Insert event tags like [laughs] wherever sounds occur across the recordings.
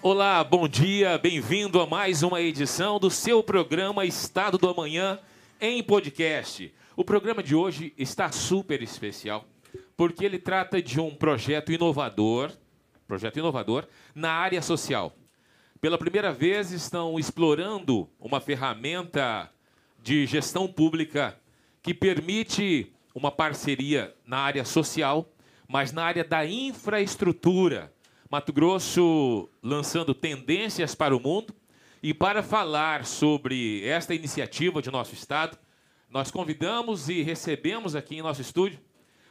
Olá, bom dia, bem-vindo a mais uma edição do seu programa Estado do Amanhã em podcast. O programa de hoje está super especial porque ele trata de um projeto inovador, projeto inovador na área social. Pela primeira vez estão explorando uma ferramenta de gestão pública que permite uma parceria na área social, mas na área da infraestrutura Mato Grosso lançando tendências para o mundo. E para falar sobre esta iniciativa de nosso Estado, nós convidamos e recebemos aqui em nosso estúdio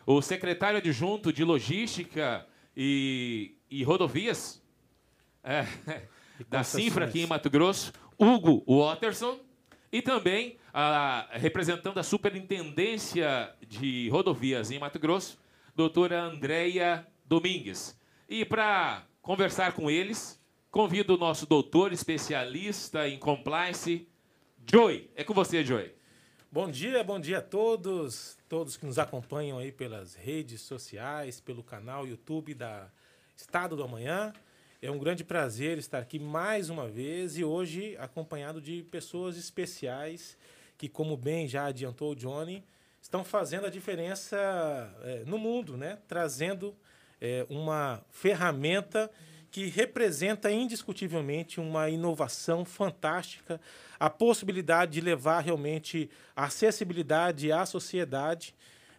o secretário adjunto de Logística e, e Rodovias é, da Cifra aqui em Mato Grosso, Hugo Watterson, e também a, representando a Superintendência de Rodovias em Mato Grosso, doutora Andréia Domingues. E para conversar com eles, convido o nosso doutor especialista em compliance, Joy. É com você, Joy. Bom dia, bom dia a todos, todos que nos acompanham aí pelas redes sociais, pelo canal YouTube da Estado do Amanhã. É um grande prazer estar aqui mais uma vez e hoje acompanhado de pessoas especiais que, como bem já adiantou o Johnny, estão fazendo a diferença é, no mundo, né? Trazendo é, uma ferramenta que representa indiscutivelmente uma inovação fantástica, a possibilidade de levar realmente acessibilidade à sociedade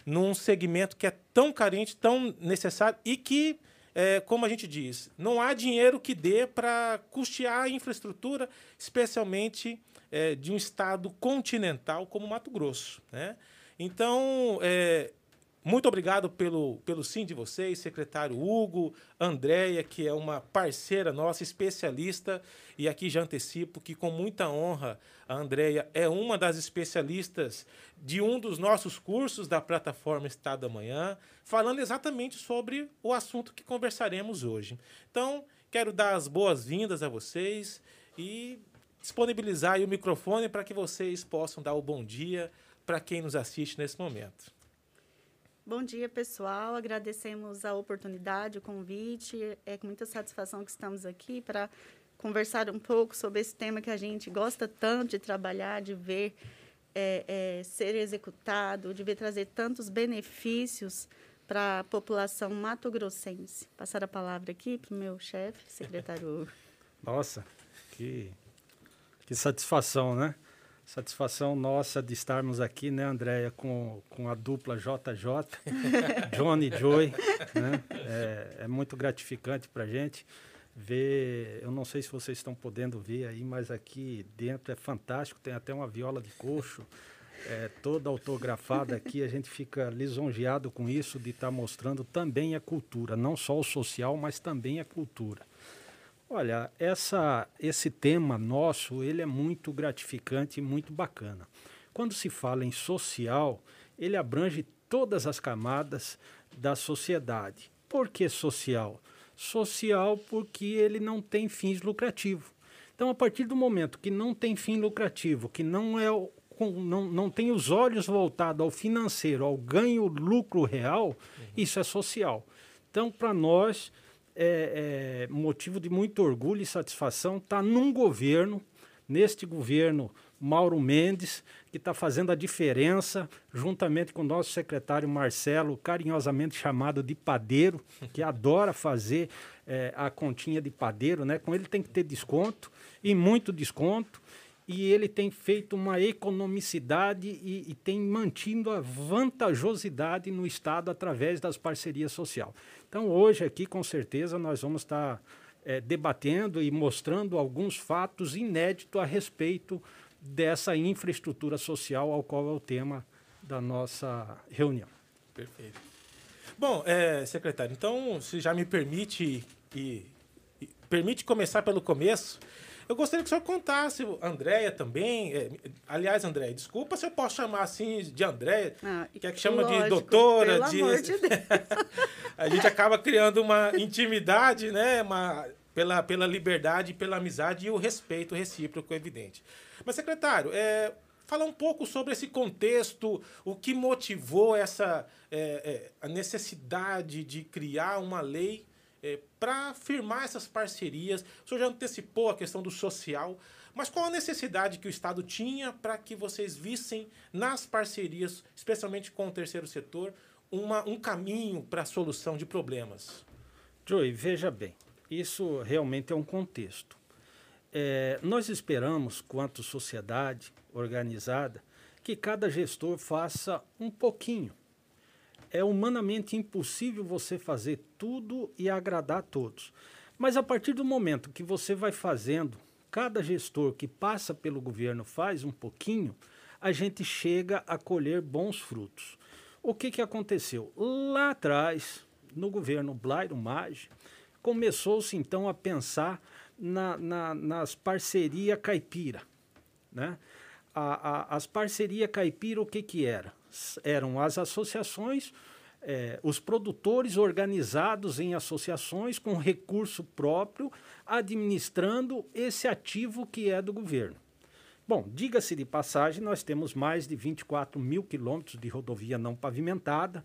num segmento que é tão carente, tão necessário e que, é, como a gente diz, não há dinheiro que dê para custear a infraestrutura, especialmente é, de um estado continental como Mato Grosso. Né? Então, é, muito obrigado pelo, pelo sim de vocês, secretário Hugo, Andréia, que é uma parceira nossa, especialista, e aqui já antecipo que, com muita honra, a Andréia é uma das especialistas de um dos nossos cursos da plataforma Estado Amanhã, falando exatamente sobre o assunto que conversaremos hoje. Então, quero dar as boas-vindas a vocês e disponibilizar o microfone para que vocês possam dar o bom dia para quem nos assiste nesse momento. Bom dia, pessoal. Agradecemos a oportunidade, o convite. É com muita satisfação que estamos aqui para conversar um pouco sobre esse tema que a gente gosta tanto de trabalhar, de ver é, é, ser executado, de ver trazer tantos benefícios para a população mato-grossense. Passar a palavra aqui para o meu chefe, secretário. [laughs] Nossa, que, que satisfação, né? Satisfação nossa de estarmos aqui, né, Andréia, com, com a dupla JJ, [laughs] Johnny e Joy. Né? É, é muito gratificante para a gente ver. Eu não sei se vocês estão podendo ver aí, mas aqui dentro é fantástico. Tem até uma viola de coxo, é, toda autografada aqui. A gente fica lisonjeado com isso, de estar tá mostrando também a cultura, não só o social, mas também a cultura. Olha, essa, esse tema nosso, ele é muito gratificante e muito bacana. Quando se fala em social, ele abrange todas as camadas da sociedade. Por que social? Social porque ele não tem fins lucrativos. Então, a partir do momento que não tem fim lucrativo, que não é não, não tem os olhos voltados ao financeiro, ao ganho lucro real, uhum. isso é social. Então, para nós, é, é motivo de muito orgulho e satisfação estar tá num governo, neste governo Mauro Mendes, que está fazendo a diferença, juntamente com o nosso secretário Marcelo, carinhosamente chamado de padeiro, que adora fazer é, a continha de padeiro, né? Com ele tem que ter desconto e muito desconto e ele tem feito uma economicidade e, e, tem mantido a vantajosidade no Estado através das parcerias sociais. Então, hoje aqui, com certeza, nós vamos estar é, debatendo e mostrando alguns fatos inéditos a respeito dessa infraestrutura social, ao qual é o tema da nossa reunião. Perfeito. Bom, é, secretário, então, se já me permite e, e permite começar pelo começo, eu gostaria que o senhor contasse, Andréia também. É, aliás, Andréia, desculpa se eu posso chamar assim de Andréia, ah, que é que chama lógico, de doutora. Pelo de... Amor de [laughs] Deus. a gente acaba criando uma intimidade, né? Uma, pela, pela liberdade, pela amizade e o respeito recíproco evidente. Mas, secretário, é, falar um pouco sobre esse contexto, o que motivou essa é, é, a necessidade de criar uma lei é, para firmar essas parcerias? O senhor já antecipou a questão do social, mas qual a necessidade que o Estado tinha para que vocês vissem nas parcerias, especialmente com o terceiro setor, uma, um caminho para a solução de problemas? Joey, veja bem, isso realmente é um contexto. É, nós esperamos, quanto sociedade organizada, que cada gestor faça um pouquinho. É humanamente impossível você fazer tudo e agradar a todos. Mas a partir do momento que você vai fazendo, cada gestor que passa pelo governo faz um pouquinho, a gente chega a colher bons frutos. O que, que aconteceu? Lá atrás, no governo Blairo Maggi, começou-se então a pensar na, na, nas parcerias caipira. Né? A, a, as parcerias caipira, o que, que era? Eram as associações, é, os produtores organizados em associações com recurso próprio, administrando esse ativo que é do governo. Bom, diga-se de passagem, nós temos mais de 24 mil quilômetros de rodovia não pavimentada,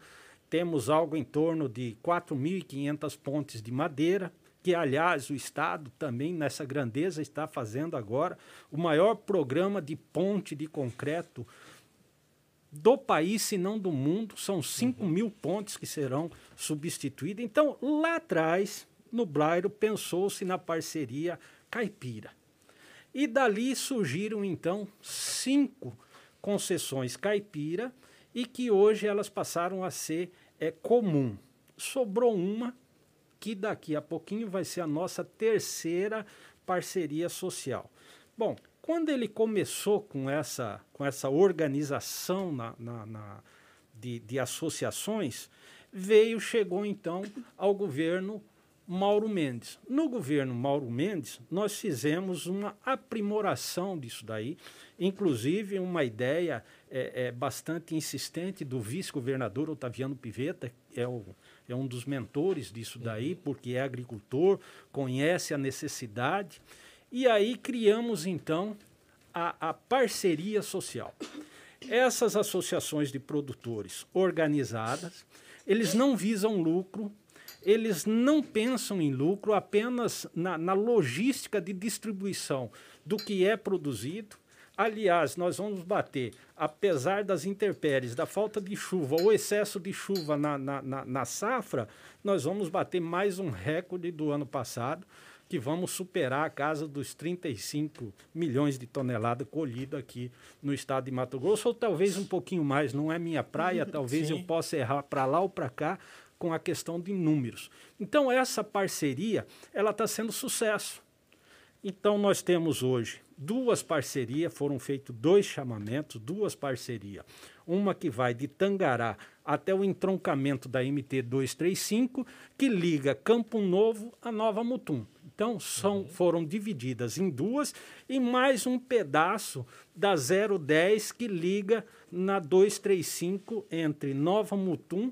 temos algo em torno de 4.500 pontes de madeira, que, aliás, o Estado também, nessa grandeza, está fazendo agora o maior programa de ponte de concreto do país, se não do mundo. São 5 uhum. mil pontes que serão substituídas. Então, lá atrás, no Blairo, pensou-se na parceria caipira. E dali surgiram, então, cinco concessões caipira e que hoje elas passaram a ser é, comum. Sobrou uma que daqui a pouquinho vai ser a nossa terceira parceria social. Bom, quando ele começou com essa, com essa organização na, na, na de, de associações, veio, chegou então ao governo Mauro Mendes. No governo Mauro Mendes, nós fizemos uma aprimoração disso daí, inclusive uma ideia é, é bastante insistente do vice-governador Otaviano Piveta, que é o é um dos mentores disso daí, porque é agricultor, conhece a necessidade. E aí criamos, então, a, a parceria social. Essas associações de produtores organizadas, eles não visam lucro, eles não pensam em lucro apenas na, na logística de distribuição do que é produzido, Aliás, nós vamos bater, apesar das intempéries, da falta de chuva ou excesso de chuva na, na, na, na safra, nós vamos bater mais um recorde do ano passado, que vamos superar a casa dos 35 milhões de toneladas colhidas aqui no estado de Mato Grosso, ou talvez um pouquinho mais, não é minha praia, [laughs] talvez Sim. eu possa errar para lá ou para cá com a questão de números. Então essa parceria, ela está sendo sucesso. Então nós temos hoje duas parcerias, foram feitos dois chamamentos, duas parcerias. Uma que vai de Tangará até o entroncamento da MT 235, que liga Campo Novo a Nova Mutum. Então, são, uhum. foram divididas em duas e mais um pedaço da 010 que liga na 235 entre Nova Mutum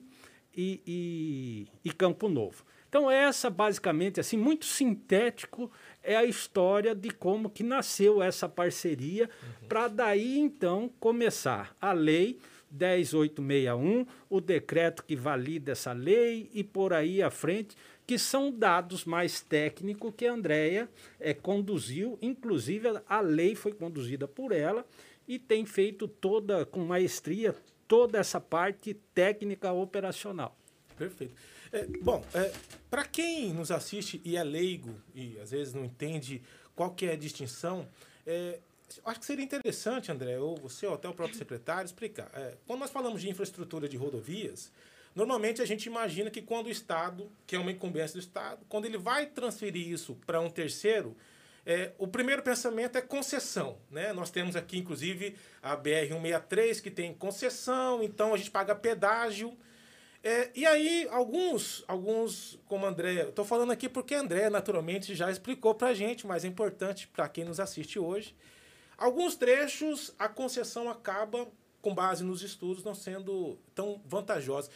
e, e, e Campo Novo. Então, essa basicamente, assim, muito sintético, é a história de como que nasceu essa parceria, uhum. para daí então começar a lei 10861, o decreto que valida essa lei e por aí à frente, que são dados mais técnicos que a Andrea é, conduziu, inclusive a lei foi conduzida por ela e tem feito toda, com maestria, toda essa parte técnica operacional. Perfeito. É, bom, é, para quem nos assiste e é leigo e às vezes não entende qual que é a distinção, é, acho que seria interessante, André, ou você ou até o próprio secretário, explicar. É, quando nós falamos de infraestrutura de rodovias, normalmente a gente imagina que quando o Estado, que é uma incumbência do Estado, quando ele vai transferir isso para um terceiro, é, o primeiro pensamento é concessão. Né? Nós temos aqui, inclusive, a BR-163, que tem concessão, então a gente paga pedágio é, e aí, alguns, alguns como André, estou falando aqui porque André, naturalmente, já explicou para a gente, mas é importante para quem nos assiste hoje. Alguns trechos, a concessão acaba, com base nos estudos, não sendo tão vantajosa.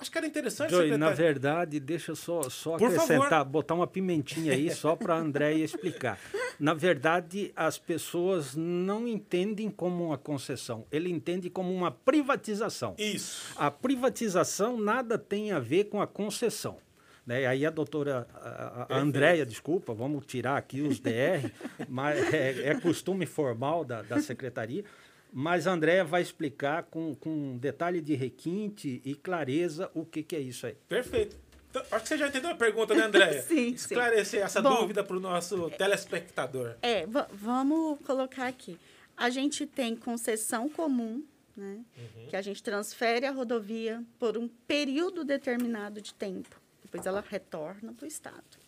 Acho que era interessante. Joey, na verdade, deixa eu só, só acrescentar, botar uma pimentinha aí só para a Andréia explicar. Na verdade, as pessoas não entendem como uma concessão, ele entende como uma privatização. Isso. A privatização nada tem a ver com a concessão. Né? Aí a doutora a, a Andréia, desculpa, vamos tirar aqui os DR, mas é, é, costume formal da, da secretaria, mas a Andréia vai explicar com, com detalhe de requinte e clareza o que, que é isso aí. Perfeito. Então, acho que você já entendeu a pergunta, né, Andréia? [laughs] sim, Esclarecer sim. essa Bom, dúvida para o nosso telespectador. É, vamos colocar aqui. A gente tem concessão comum, né? Uhum. Que a gente transfere a rodovia por um período determinado de tempo. Depois ela retorna para o Estado.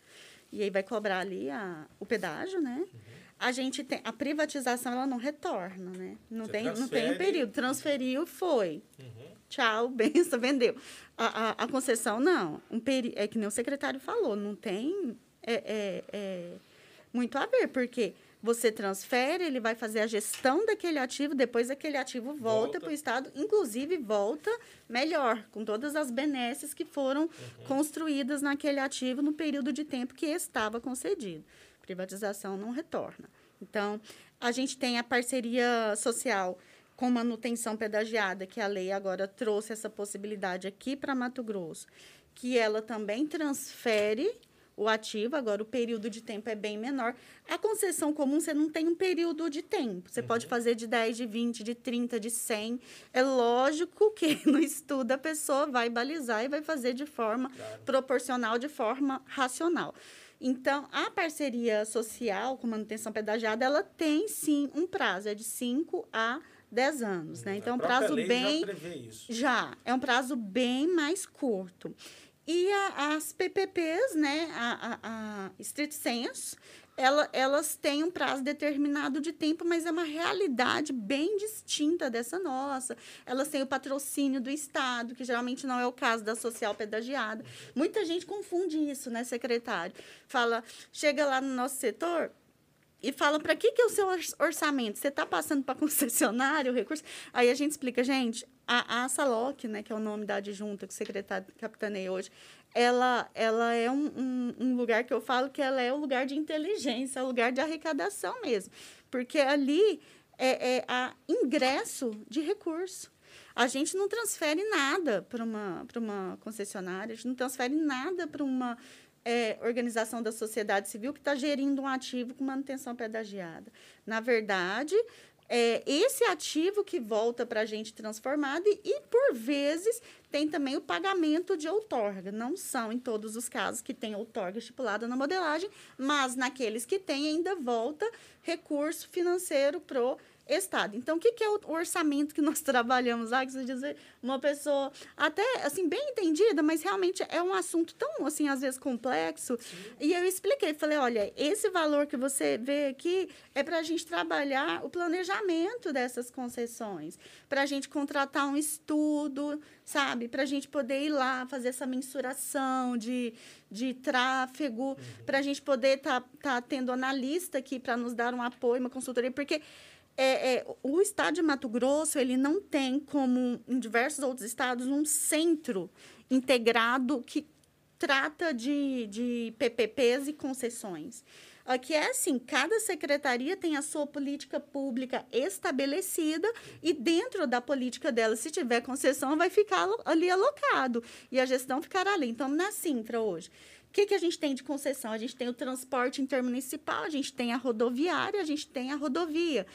E aí vai cobrar ali a, o pedágio, né? Uhum. A gente tem a privatização, ela não retorna, né? Não tem, não tem um período. Transferiu, foi. Uhum. Tchau, [laughs] benção, vendeu. A, a, a, concessão, não. Um peri, é que nem o secretário falou, não tem é, é, é muito a ver, porque você transfere, ele vai fazer a gestão daquele ativo, depois aquele ativo volta, volta. para o Estado, inclusive volta melhor, com todas as benesses que foram uhum. construídas naquele ativo no período de tempo que estava concedido. Privatização não retorna. Então, a gente tem a parceria social com manutenção pedagiada, que a lei agora trouxe essa possibilidade aqui para Mato Grosso, que ela também transfere o ativo, agora o período de tempo é bem menor. A concessão comum, você não tem um período de tempo. Você uhum. pode fazer de 10, de 20, de 30, de 100. É lógico que [laughs] no estudo a pessoa vai balizar e vai fazer de forma claro. proporcional, de forma racional. Então, a parceria social com manutenção pedagiada, ela tem sim um prazo, é de 5 a 10 anos, né? Então, é um prazo bem já, já é um prazo bem mais curto. E a, as PPPs, né, a, a, a Street Sense, ela, elas têm um prazo determinado de tempo, mas é uma realidade bem distinta dessa nossa. Elas têm o patrocínio do Estado, que geralmente não é o caso da social pedagiada. Muita gente confunde isso, né, secretário? Fala, chega lá no nosso setor, e fala para que, que é o seu orçamento? Você está passando para concessionário o recurso? Aí a gente explica, gente, a, a SALOC, né, que é o nome da adjunta que o secretário capitaneia hoje, ela, ela é um, um, um, lugar que eu falo que ela é um lugar de inteligência, é um lugar de arrecadação mesmo. Porque ali é, é a ingresso de recurso. A gente não transfere nada para uma, uma concessionária, a gente não transfere nada para uma é, organização da sociedade civil que está gerindo um ativo com manutenção pedagiada. Na verdade, é esse ativo que volta para a gente transformado e, e, por vezes, tem também o pagamento de outorga. Não são em todos os casos que tem outorga estipulada na modelagem, mas naqueles que tem ainda volta recurso financeiro pro Estado. Então, o que, que é o orçamento que nós [laughs] trabalhamos lá? Que você dizer, uma pessoa até, assim, bem entendida, mas realmente é um assunto tão, assim, às vezes complexo. Sim. E eu expliquei, falei, olha, esse valor que você vê aqui é para a gente trabalhar o planejamento dessas concessões, para a gente contratar um estudo, sabe? Para a gente poder ir lá fazer essa mensuração de, de tráfego, uhum. para a gente poder estar tá, tá tendo analista aqui para nos dar um apoio, uma consultoria, porque é, é, o estado de Mato Grosso ele não tem, como em diversos outros estados, um centro integrado que trata de, de PPPs e concessões. Aqui é assim, cada secretaria tem a sua política pública estabelecida e dentro da política dela, se tiver concessão, vai ficar ali alocado e a gestão ficará ali. Então, na Sintra hoje, o que, que a gente tem de concessão? A gente tem o transporte intermunicipal, a gente tem a rodoviária, a gente tem a rodovia.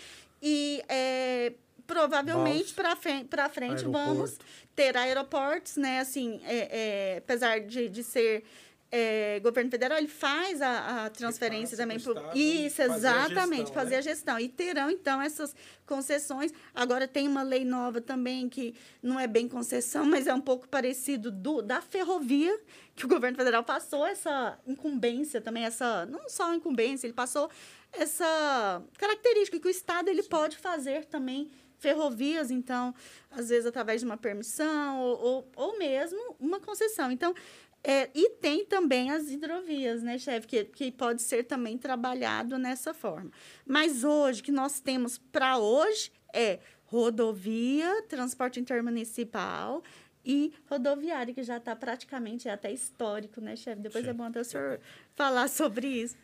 E é, provavelmente para frente, frente vamos ter aeroportos, né? Assim, é, é, apesar de, de ser é, governo federal, ele faz a, a transferência também. Isso, exatamente, gestão, fazer né? a gestão. E terão, então, essas concessões. Agora, tem uma lei nova também, que não é bem concessão, mas é um pouco parecido do, da ferrovia, que o governo federal passou essa incumbência também, essa não só incumbência, ele passou essa característica que o Estado ele pode fazer também ferrovias, então, às vezes através de uma permissão ou, ou, ou mesmo uma concessão. Então, é, e tem também as hidrovias, né, chefe, que, que pode ser também trabalhado nessa forma. Mas hoje, que nós temos para hoje é rodovia, transporte intermunicipal e rodoviária, que já está praticamente é até histórico, né, chefe? Depois é bom até o senhor falar sobre isso.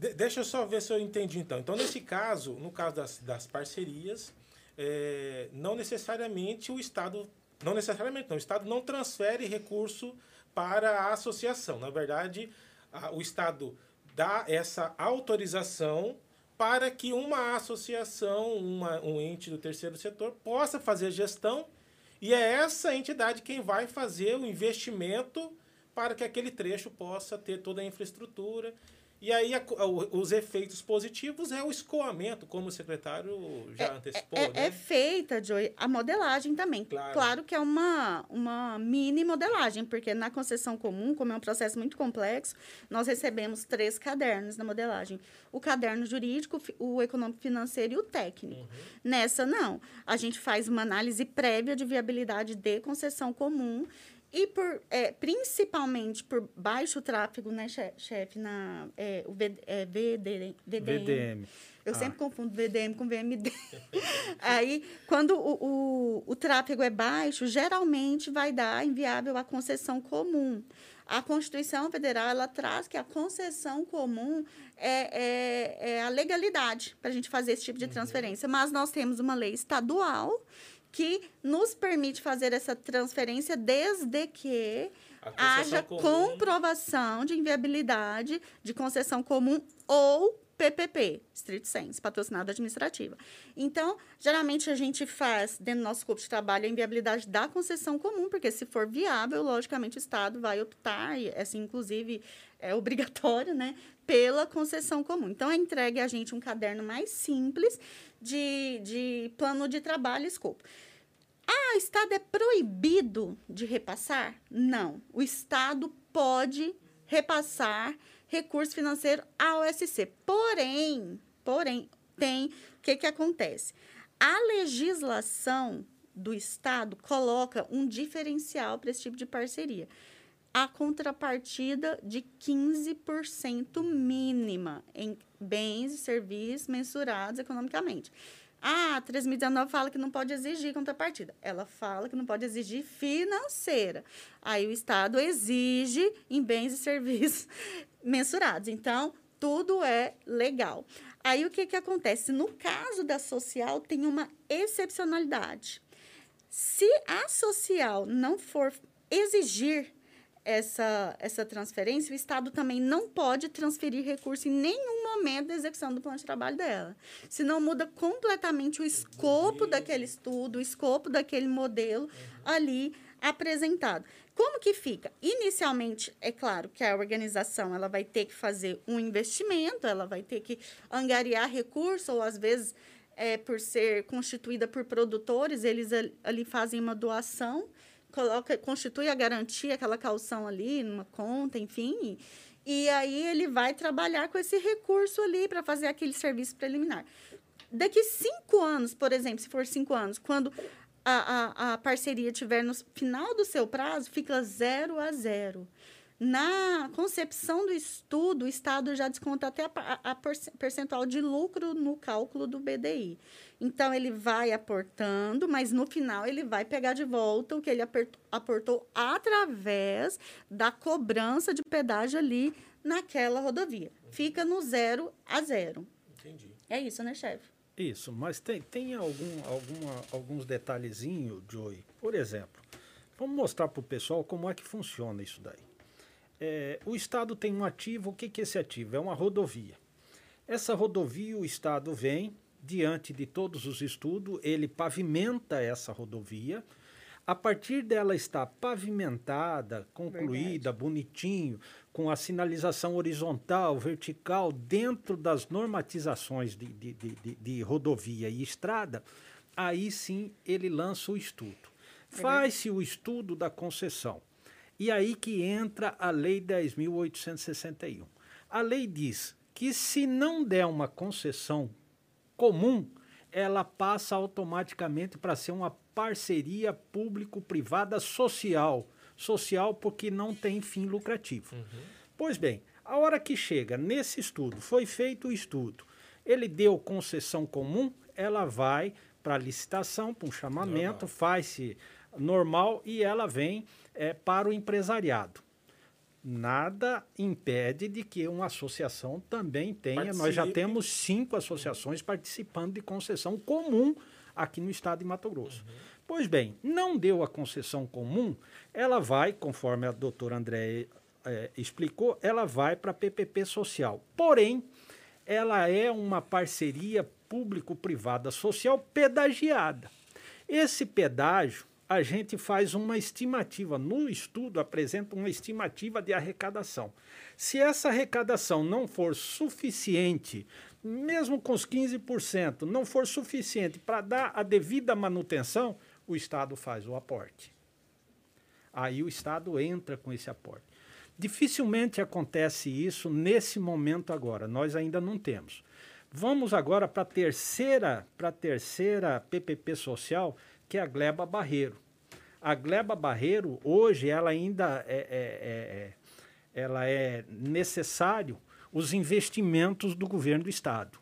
De, deixa eu só ver se eu entendi então. Então, nesse caso, no caso das, das parcerias, é, não necessariamente o Estado. Não necessariamente, não. O Estado não transfere recurso para a associação. Na verdade, a, o Estado dá essa autorização para que uma associação, uma, um ente do terceiro setor, possa fazer gestão e é essa entidade quem vai fazer o investimento para que aquele trecho possa ter toda a infraestrutura e aí a, os efeitos positivos é o escoamento, como o secretário já é, antecipou. É, né? é feita, Joey, a modelagem também. Claro. claro que é uma, uma mini modelagem, porque na concessão comum, como é um processo muito complexo, nós recebemos três cadernos na modelagem. O caderno jurídico, o econômico financeiro e o técnico. Uhum. Nessa, não. A gente faz uma análise prévia de viabilidade de concessão comum e por, é, principalmente por baixo tráfego, né, chefe, na é, o é, VD, VDM. VDM. Eu ah. sempre confundo VDM com VMD. [laughs] Aí, quando o, o, o tráfego é baixo, geralmente vai dar inviável a concessão comum. A Constituição Federal ela traz que a concessão comum é, é, é a legalidade para a gente fazer esse tipo de uhum. transferência. Mas nós temos uma lei estadual que nos permite fazer essa transferência desde que haja comum. comprovação de inviabilidade de concessão comum ou PPP, Street Sense, patrocinado administrativa. Então, geralmente a gente faz, dentro do nosso corpo de trabalho, a inviabilidade da concessão comum, porque se for viável, logicamente o Estado vai optar, e assim, inclusive, é obrigatório, né, pela concessão comum. Então, é entregue a gente um caderno mais simples de, de plano de trabalho escopo. Ah, o Estado é proibido de repassar? Não. O Estado pode repassar recurso financeiro ao OSC. Porém, porém, tem o que, que acontece? A legislação do Estado coloca um diferencial para esse tipo de parceria. A contrapartida de 15% mínima em bens e serviços mensurados economicamente. Ah, a 3019 fala que não pode exigir contrapartida. Ela fala que não pode exigir financeira. Aí o Estado exige em bens e serviços [laughs] mensurados. Então, tudo é legal. Aí o que, que acontece? No caso da social, tem uma excepcionalidade. Se a social não for exigir essa, essa transferência, o Estado também não pode transferir recurso em nenhum momento da execução do plano de trabalho dela. Senão muda completamente o escopo daquele estudo, o escopo daquele modelo ali apresentado. Como que fica? Inicialmente, é claro que a organização ela vai ter que fazer um investimento, ela vai ter que angariar recurso, ou às vezes, é, por ser constituída por produtores, eles ali fazem uma doação coloca, constitui a garantia, aquela calção ali, numa conta, enfim. E aí ele vai trabalhar com esse recurso ali para fazer aquele serviço preliminar. Daqui cinco anos, por exemplo, se for cinco anos, quando a, a, a parceria tiver no final do seu prazo, fica zero a zero. Na concepção do estudo, o Estado já desconta até a, a, percentual de lucro no cálculo do BDI. Então, ele vai aportando, mas no final ele vai pegar de volta o que ele aportou através da cobrança de pedágio ali naquela rodovia. Fica no zero a zero. Entendi. É isso, né, chefe? Isso, mas tem, tem algum, alguma, alguns detalhezinhos, Joey. Por exemplo, vamos mostrar para o pessoal como é que funciona isso daí. É, o Estado tem um ativo, o que, que é esse ativo? É uma rodovia. Essa rodovia, o Estado vem, diante de todos os estudos, ele pavimenta essa rodovia. A partir dela estar pavimentada, concluída, Verdade. bonitinho, com a sinalização horizontal, vertical, dentro das normatizações de, de, de, de rodovia e estrada, aí sim ele lança o estudo. Faz-se o estudo da concessão. E aí que entra a Lei 10.861. A lei diz que se não der uma concessão comum, ela passa automaticamente para ser uma parceria público-privada social. Social porque não tem fim lucrativo. Uhum. Pois bem, a hora que chega nesse estudo, foi feito o estudo, ele deu concessão comum, ela vai para licitação, para um chamamento, faz-se normal e ela vem é, para o empresariado. Nada impede de que uma associação também tenha. Participe. Nós já temos cinco associações participando de concessão comum aqui no estado de Mato Grosso. Uhum. Pois bem, não deu a concessão comum, ela vai, conforme a doutora André é, explicou, ela vai para a PPP social. Porém, ela é uma parceria público-privada social pedagiada. Esse pedágio, a gente faz uma estimativa, no estudo apresenta uma estimativa de arrecadação. Se essa arrecadação não for suficiente, mesmo com os 15%, não for suficiente para dar a devida manutenção, o Estado faz o aporte. Aí o Estado entra com esse aporte. Dificilmente acontece isso nesse momento agora. Nós ainda não temos. Vamos agora para a terceira, para terceira PPP social, que é a Gleba Barreiro. A Gleba Barreiro hoje ela ainda é, é, é, é ela é necessário os investimentos do governo do estado.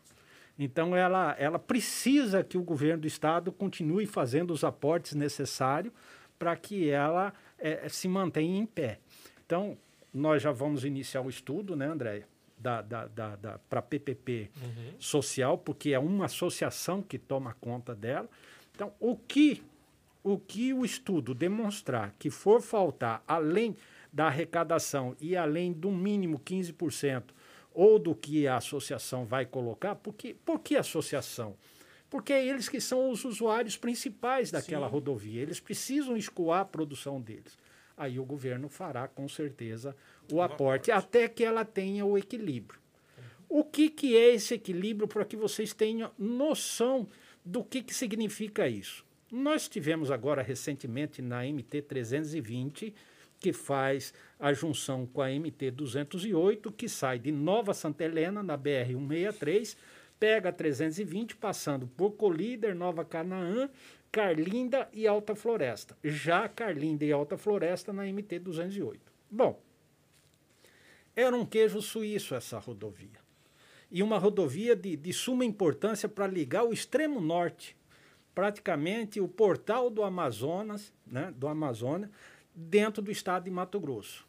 Então ela, ela precisa que o governo do estado continue fazendo os aportes necessários para que ela é, se mantenha em pé. Então nós já vamos iniciar o estudo, né, Andréia? Da, da, da, da para PPP uhum. social, porque é uma associação que toma conta dela. Então, o que o, que o estudo demonstrar que for faltar, além da arrecadação e além do mínimo 15%, ou do que a associação vai colocar, porque, por que associação? Porque é eles que são os usuários principais daquela Sim. rodovia, eles precisam escoar a produção deles aí o governo fará com certeza o aporte, até que ela tenha o equilíbrio. O que, que é esse equilíbrio para que vocês tenham noção do que, que significa isso? Nós tivemos agora recentemente na MT 320, que faz a junção com a MT 208, que sai de Nova Santa Helena, na BR 163, pega a 320, passando por Colíder, Nova Canaã, Carlinda e Alta Floresta. Já Carlinda e Alta Floresta na MT 208. Bom, era um queijo suíço essa rodovia. E uma rodovia de, de suma importância para ligar o extremo norte, praticamente o portal do Amazonas, né, do Amazônia, dentro do estado de Mato Grosso.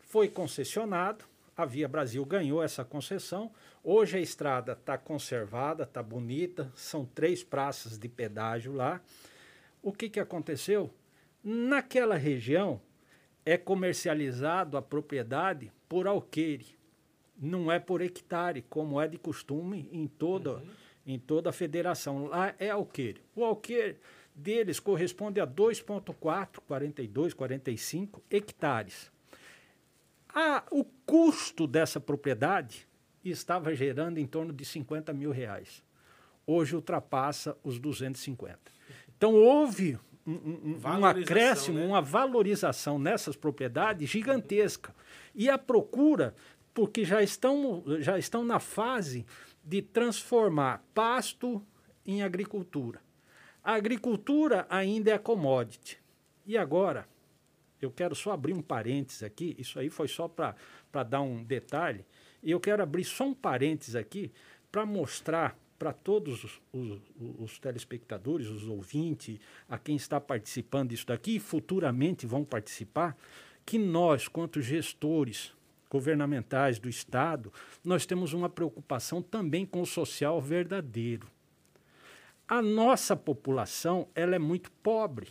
Foi concessionado, a Via Brasil ganhou essa concessão. Hoje a estrada está conservada, está bonita, são três praças de pedágio lá. O que, que aconteceu? Naquela região é comercializado a propriedade por alqueire, não é por hectare, como é de costume em toda, uhum. em toda a federação. Lá é alqueire. O alqueire deles corresponde a 2,4, 42, 45 hectares. A, o custo dessa propriedade estava gerando em torno de 50 mil reais. Hoje ultrapassa os 250. Então houve um, um, um acréscimo, né? uma valorização nessas propriedades gigantesca. E a procura, porque já estão, já estão na fase de transformar pasto em agricultura. A agricultura ainda é commodity. E agora, eu quero só abrir um parênteses aqui, isso aí foi só para dar um detalhe, e eu quero abrir só um parênteses aqui para mostrar para todos os, os, os, telespectadores, os ouvintes, a quem está participando disso daqui e futuramente vão participar, que nós, quanto gestores governamentais do Estado, nós temos uma preocupação também com o social verdadeiro. A nossa população ela é muito pobre.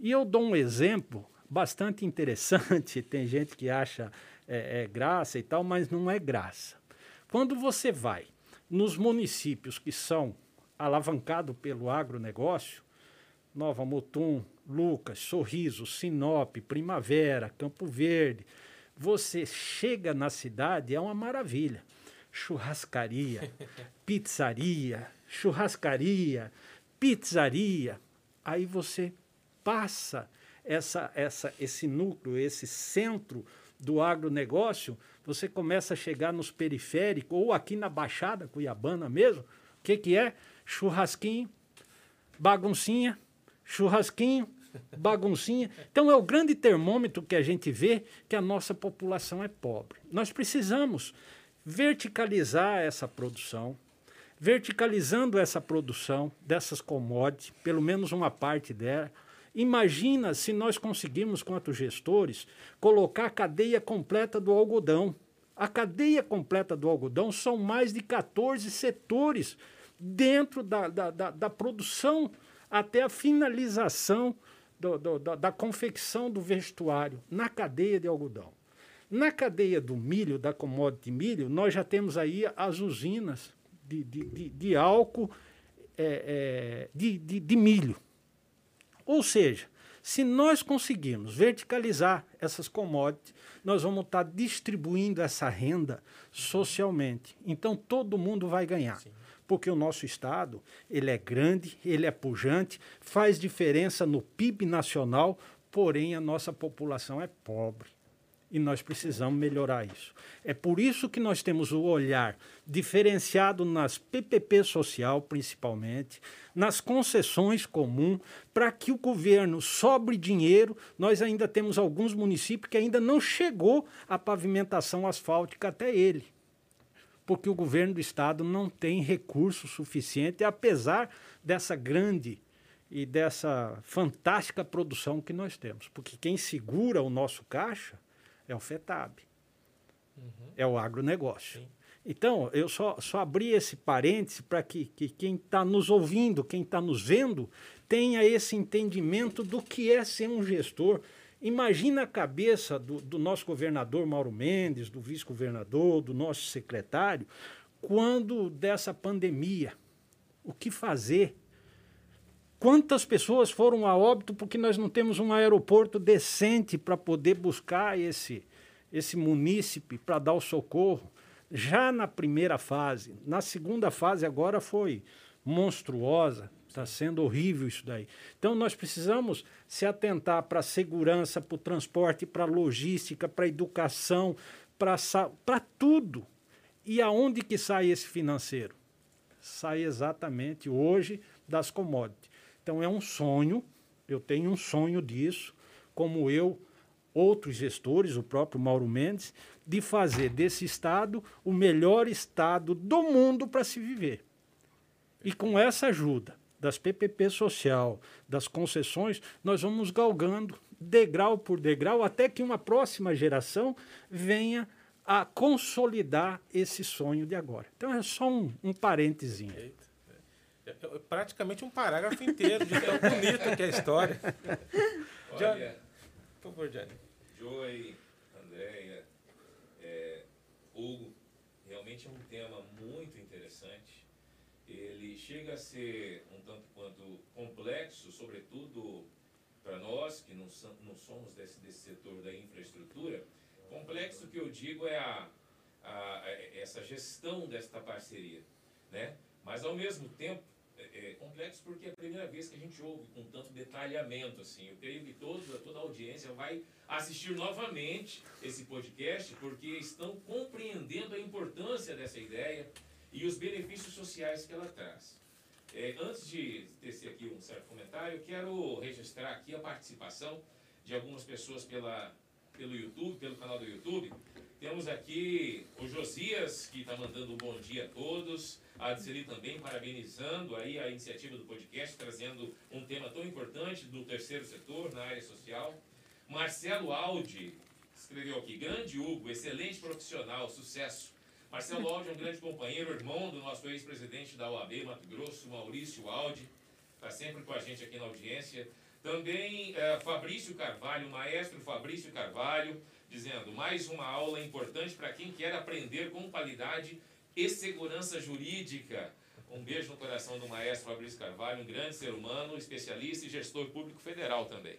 E eu dou um exemplo bastante interessante. [laughs] Tem gente que acha é, é, graça e tal, mas não é graça. Quando você vai nos municípios que são alavancados pelo agronegócio, Nova Mutum, Lucas, Sorriso, Sinop, Primavera, Campo Verde, você chega na cidade, é uma maravilha. Churrascaria, [laughs] pizzaria, churrascaria, pizzaria. Aí você passa essa, essa, esse núcleo, esse centro do agronegócio, você começa a chegar nos periféricos, ou aqui na Baixada Cuiabana mesmo, o que, que é? Churrasquinho, baguncinha, churrasquinho, baguncinha. Então é o grande termômetro que a gente vê que a nossa população é pobre. Nós precisamos verticalizar essa produção, verticalizando essa produção dessas commodities, pelo menos uma parte dela, Imagina se nós conseguirmos, quanto gestores, colocar a cadeia completa do algodão. A cadeia completa do algodão são mais de 14 setores dentro da, da, da, da produção até a finalização do, do, da, da confecção do vestuário na cadeia de algodão. Na cadeia do milho, da commodity milho, nós já temos aí as usinas de, de, de, de álcool é, é, de, de, de milho. Ou seja, se nós conseguirmos verticalizar essas commodities, nós vamos estar distribuindo essa renda socialmente. Então todo mundo vai ganhar. Sim. Porque o nosso estado, ele é grande, ele é pujante, faz diferença no PIB nacional, porém a nossa população é pobre e nós precisamos melhorar isso. É por isso que nós temos o olhar diferenciado nas PPP social, principalmente, nas concessões comuns, para que o governo sobre dinheiro. Nós ainda temos alguns municípios que ainda não chegou a pavimentação asfáltica até ele. Porque o governo do estado não tem recurso suficiente, apesar dessa grande e dessa fantástica produção que nós temos. Porque quem segura o nosso caixa é o FETAB. Uhum. É o agronegócio. Sim. Então, eu só, só abri esse parêntese para que, que quem está nos ouvindo, quem está nos vendo, tenha esse entendimento do que é ser um gestor. Imagina a cabeça do, do nosso governador Mauro Mendes, do vice-governador, do nosso secretário, quando dessa pandemia. O que fazer? Quantas pessoas foram a óbito porque nós não temos um aeroporto decente para poder buscar esse, esse munícipe para dar o socorro? Já na primeira fase. Na segunda fase, agora foi monstruosa. Está sendo horrível isso daí. Então, nós precisamos se atentar para a segurança, para o transporte, para a logística, para a educação, para tudo. E aonde que sai esse financeiro? Sai exatamente hoje das commodities. Então é um sonho, eu tenho um sonho disso, como eu, outros gestores, o próprio Mauro Mendes, de fazer desse estado o melhor estado do mundo para se viver. E com essa ajuda das PPP social, das concessões, nós vamos galgando degrau por degrau até que uma próxima geração venha a consolidar esse sonho de agora. Então é só um, um parentezinho. É, é praticamente um parágrafo inteiro de tão bonito que é a história. [laughs] Olha, por favor, Johnny. Joey, Andréia, é, Hugo, realmente é um tema muito interessante. Ele chega a ser complexo, sobretudo para nós que não, somos desse, desse setor da infraestrutura. Complexo que eu digo é a, a, a essa gestão desta parceria, né? Mas ao mesmo tempo é, é, complexo porque é a primeira vez que a gente ouve com tanto detalhamento assim. Eu creio que toda, toda a audiência vai assistir novamente esse podcast porque estão compreendendo a importância dessa ideia e os benefícios sociais que ela traz. É, antes de tecer aqui um certo comentário, quero registrar aqui a participação de algumas pessoas pela, pelo YouTube, pelo canal do YouTube. Temos aqui o Josias, que está mandando um bom dia a todos. A Adseli também parabenizando aí a iniciativa do podcast, trazendo um tema tão importante do terceiro setor, na área social. Marcelo Aldi escreveu aqui, grande Hugo, excelente profissional, sucesso. Marcelo Aldi é um grande companheiro, irmão do nosso ex-presidente da OAB, Mato Grosso, Maurício Aldi, está sempre com a gente aqui na audiência. Também é, Fabrício Carvalho, maestro Fabrício Carvalho, dizendo, mais uma aula importante para quem quer aprender com qualidade e segurança jurídica. Um beijo no coração do maestro Fabrício Carvalho, um grande ser humano, especialista e gestor público federal também.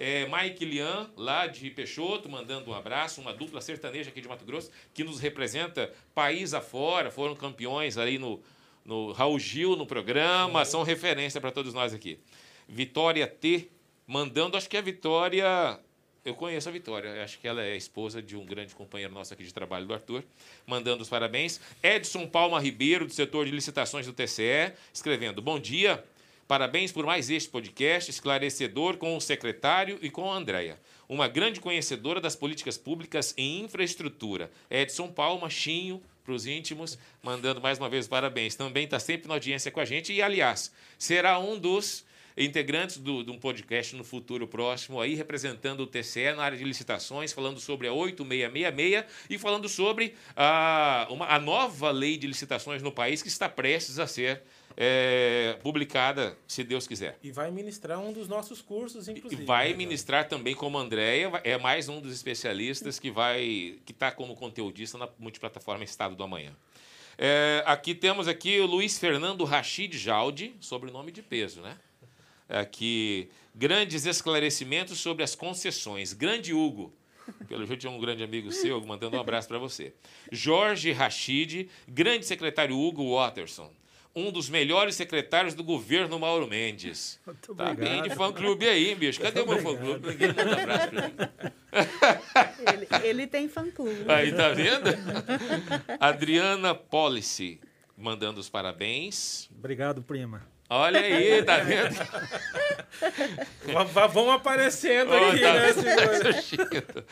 É, Mike Lian, lá de Peixoto, mandando um abraço, uma dupla sertaneja aqui de Mato Grosso, que nos representa país afora, foram campeões aí no, no Raul Gil no programa, são referência para todos nós aqui. Vitória T, mandando, acho que é a Vitória eu conheço a Vitória, acho que ela é esposa de um grande companheiro nosso aqui de trabalho, do Arthur, mandando os parabéns. Edson Palma Ribeiro, do setor de licitações do TCE, escrevendo: Bom dia, parabéns por mais este podcast esclarecedor com o secretário e com a Andréia. Uma grande conhecedora das políticas públicas em infraestrutura. Edson Palma, Chinho, para os íntimos, mandando mais uma vez parabéns. Também está sempre na audiência com a gente e, aliás, será um dos integrantes do, de um podcast no futuro próximo aí, representando o TCE na área de licitações, falando sobre a 8666 e falando sobre a, uma, a nova lei de licitações no país que está prestes a ser é, publicada, se Deus quiser. E vai ministrar um dos nossos cursos, inclusive. E vai né, ministrar também como Andréia, é mais um dos especialistas que vai que está como conteudista na multiplataforma Estado do Amanhã. É, aqui temos aqui o Luiz Fernando Rachid Jaldi, sobrenome de peso, né? Aqui, grandes esclarecimentos sobre as concessões. Grande Hugo, pelo jeito é um grande amigo seu, mandando um abraço para você. Jorge Rachid, grande secretário Hugo Watterson um dos melhores secretários do governo Mauro Mendes. [laughs] Muito tá obrigado. bem de fã-clube aí, bicho. Cadê o meu fã-clube? Ninguém manda abraço pra mim. Ele, ele tem fã-clube. Aí, tá vendo? Adriana Policy, mandando os parabéns. Obrigado, prima. Olha aí, tá vendo? Vão aparecendo Ó, aqui, tá né? senhor?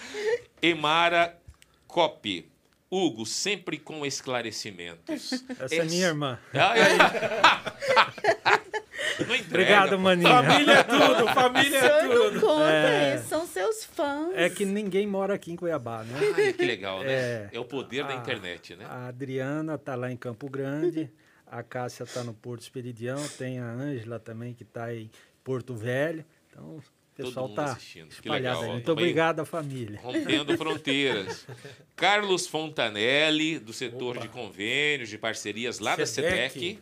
Emara Coppi. Hugo, sempre com esclarecimentos. [laughs] Essa é minha irmã. Ai, ai. [laughs] Não entrega, Obrigado, pô. maninha. Família é tudo, família é tudo. conta É. isso, são seus fãs. É que ninguém mora aqui em Cuiabá, né? Ai, que legal, né? É, É. o poder da Ah, internet, né? A Adriana tá lá em Campo Grande, a Cássia tá no Porto Esperidião, tem a Ângela também que tá em Porto Velho. Então, o pessoal mundo tá assistindo. Que espalhado legal. Muito obrigado à família. Rompendo [laughs] fronteiras. Carlos Fontanelli, do setor de convênios, de parcerias lá da. CETEC.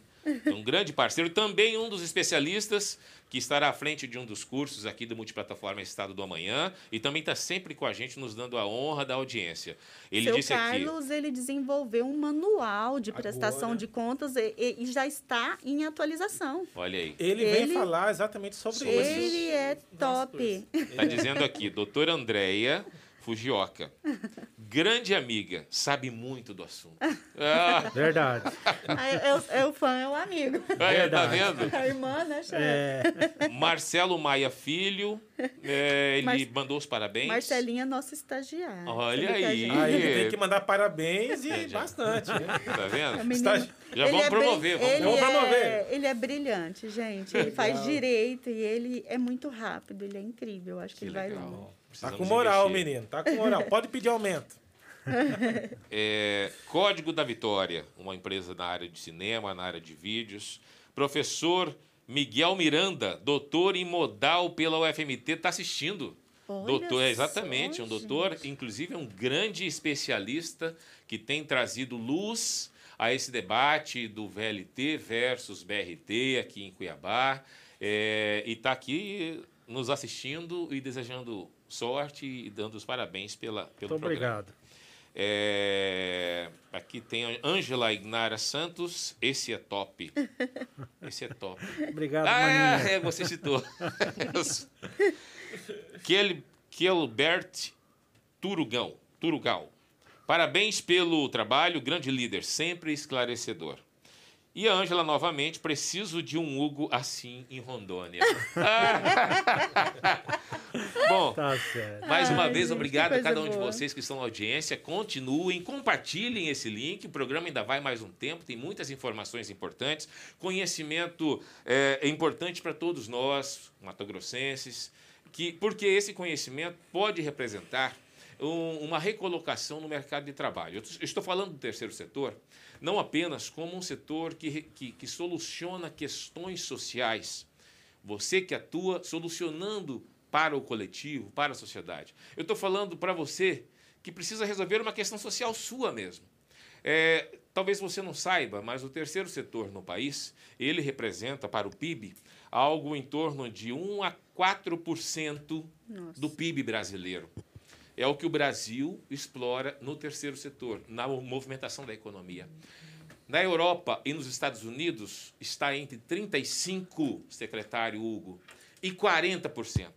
Um grande parceiro, também um dos especialistas que estará à frente de um dos cursos aqui do Multiplataforma Estado do Amanhã e também está sempre com a gente, nos dando a honra da audiência. Ele Seu disse aqui. Carlos, ele desenvolveu um manual de prestação Agora. de contas e, e- e já está em atualização. Olha aí. Ele vem Ele- falar exatamente sobre Sobre isso. Ele é top. Está dizendo aqui, doutora Andréia Fujioka. [laughs] Grande amiga, sabe muito do assunto. [laughs] Ah, Verdade. É, o- é o fã, é o amigo. [laughs] aí, tá vendo? A irmã, né, chefe? É, Marcelo Maia Filho, é, ele Mar- mandou os parabéns. Marcelinha é nosso estagiário. Olha aí. Aí tem que mandar parabéns e É, bastante, né? Tá vendo? Estágio. Já vamos é promover, bem- vamos ele Vamos é- promover. Ele é brilhante, gente. Ele faz Legal. direito e ele é muito rápido. Ele é incrível. Acho que, Que ele vai legal. longe. Tá com moral, investir. menino. Tá com moral. Pode pedir aumento. [laughs] É, Código da Vitória, uma empresa na área de cinema, na área de vídeos. Professor Miguel Miranda, doutor em modal pela UFMT, está assistindo. Olha doutor, é exatamente, um doutor, inclusive é um grande especialista que tem trazido luz a esse debate do VLT versus BRT aqui em Cuiabá. É, e está aqui nos assistindo e desejando sorte e dando os parabéns pela, pelo muito programa. obrigado. É, aqui tem Ângela Ignara Santos. Esse é top. [laughs] Esse é top. Obrigado, Ah, maninha. é, você citou. [laughs] Kel, Kelbert Turugão. Turugal. Parabéns pelo trabalho, grande líder, sempre esclarecedor. E a Ângela, novamente, preciso de um Hugo assim em Rondônia. [laughs] Bom, Tá certo. mais uma Ai, vez, gente, obrigado a cada um de boa. vocês que estão na audiência. Continuem, compartilhem esse link. O programa ainda vai mais um tempo, tem muitas informações importantes. Conhecimento é, é importante para todos nós, matogrossenses, que, porque esse conhecimento pode representar um- uma recolocação no mercado de trabalho. Eu estou falando do terceiro setor não apenas como um setor que, que, que soluciona questões sociais, você que atua solucionando para o coletivo, para a sociedade. Eu estou falando para você que precisa resolver uma questão social sua mesmo. É, talvez você não saiba, mas o terceiro setor no país, ele representa para o PIB algo em torno de 1 a 4% do PIB brasileiro. É o que o Brasil explora no terceiro setor, na movimentação da economia. Na Europa e nos Estados Unidos está entre 35, secretário Hugo, e 40%.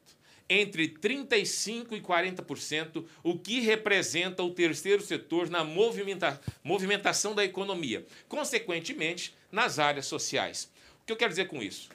Entre 35 e 40%, o que representa o terceiro setor na movimenta- movimentação da economia, consequentemente, nas áreas sociais. O que eu quero dizer com isso?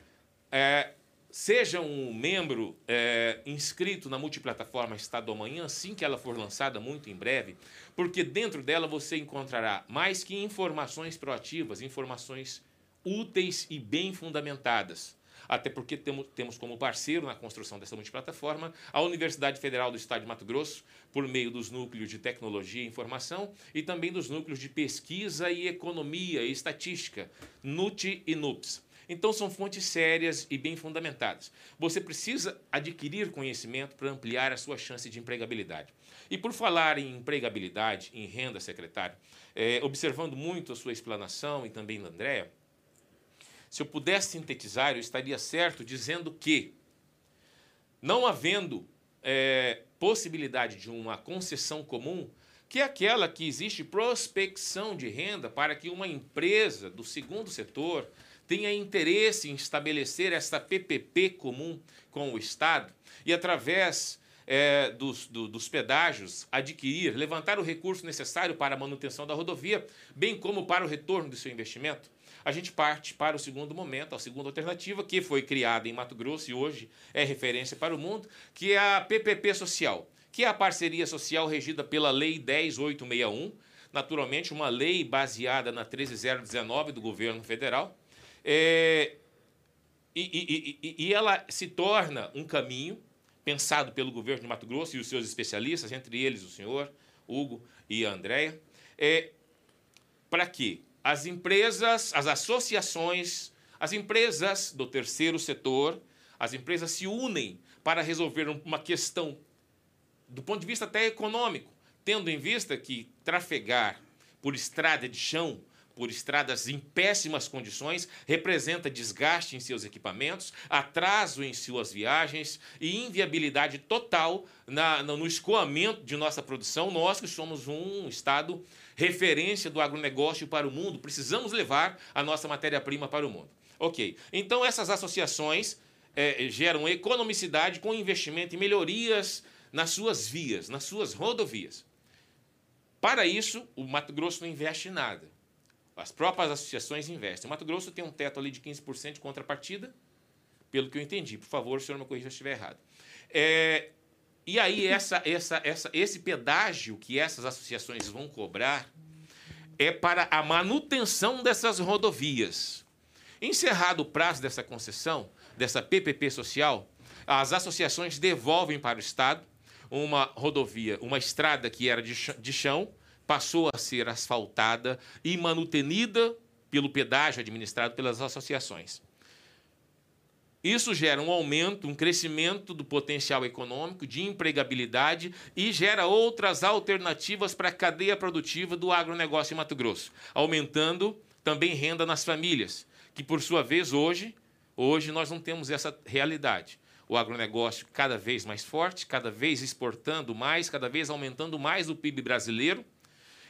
É, seja um membro é, inscrito na multiplataforma Estado do Amanhã, assim que ela for lançada muito em breve, porque dentro dela você encontrará mais que informações proativas, informações úteis e bem fundamentadas. até porque temos, temos como parceiro na construção dessa multiplataforma a Universidade Federal do Estado de Mato Grosso, por meio dos núcleos de tecnologia e informação e também dos núcleos de pesquisa e economia e estatística, NUT e NUPS. Então, são fontes sérias e bem fundamentadas. Você precisa adquirir conhecimento para ampliar a sua chance de empregabilidade. E por falar em empregabilidade, em renda, secretário, é, observando muito a sua explanação e também da Andréa, se eu pudesse sintetizar, eu estaria certo dizendo que, não havendo é, possibilidade de uma concessão comum, que é aquela que existe prospecção de renda para que uma empresa do segundo setor tenha interesse em estabelecer essa PPP comum com o Estado e, através é, dos, do, dos pedágios, adquirir, levantar o recurso necessário para a manutenção da rodovia, bem como para o retorno do seu investimento, a gente parte para o segundo momento, a segunda alternativa, que foi criada em Mato Grosso e hoje é referência para o mundo, que é a PPP Social, que é a parceria social regida pela Lei 10861, naturalmente uma lei baseada na 13019 do governo federal, é, e, e, e, e ela se torna um caminho pensado pelo governo de Mato Grosso e os seus especialistas, entre eles o senhor Hugo e a Andréia, é, para que as empresas, as associações, as empresas do terceiro setor, as empresas se unem para resolver uma questão do ponto de vista até econômico, tendo em vista que trafegar por estrada de chão por estradas em péssimas condições, representa desgaste em seus equipamentos, atraso em suas viagens e inviabilidade total na, no escoamento de nossa produção. Nós que somos um estado referência do agronegócio para o mundo, precisamos levar a nossa matéria-prima para o mundo. Ok, então essas associações é, geram economicidade com investimento em melhorias nas suas vias, nas suas rodovias. Para isso, o Mato Grosso não investe nada. As próprias associações investem. O Mato Grosso tem um teto ali de 15% de contrapartida, pelo que eu entendi. Por favor, o senhor me corrija se estiver errado. É, e aí, essa, essa, essa, esse pedágio que essas associações vão cobrar é para a manutenção dessas rodovias. Encerrado o prazo dessa concessão, dessa PPP social, as associações devolvem para o Estado uma rodovia, uma estrada que era de chão, passou a ser asfaltada e manutenida pelo pedágio administrado pelas associações. Isso gera um aumento, um crescimento do potencial econômico, de empregabilidade e gera outras alternativas para a cadeia produtiva do agronegócio em Mato Grosso, aumentando também renda nas famílias, que por sua vez hoje, hoje nós não temos essa realidade. O agronegócio cada vez mais forte, cada vez exportando mais, cada vez aumentando mais o PIB brasileiro,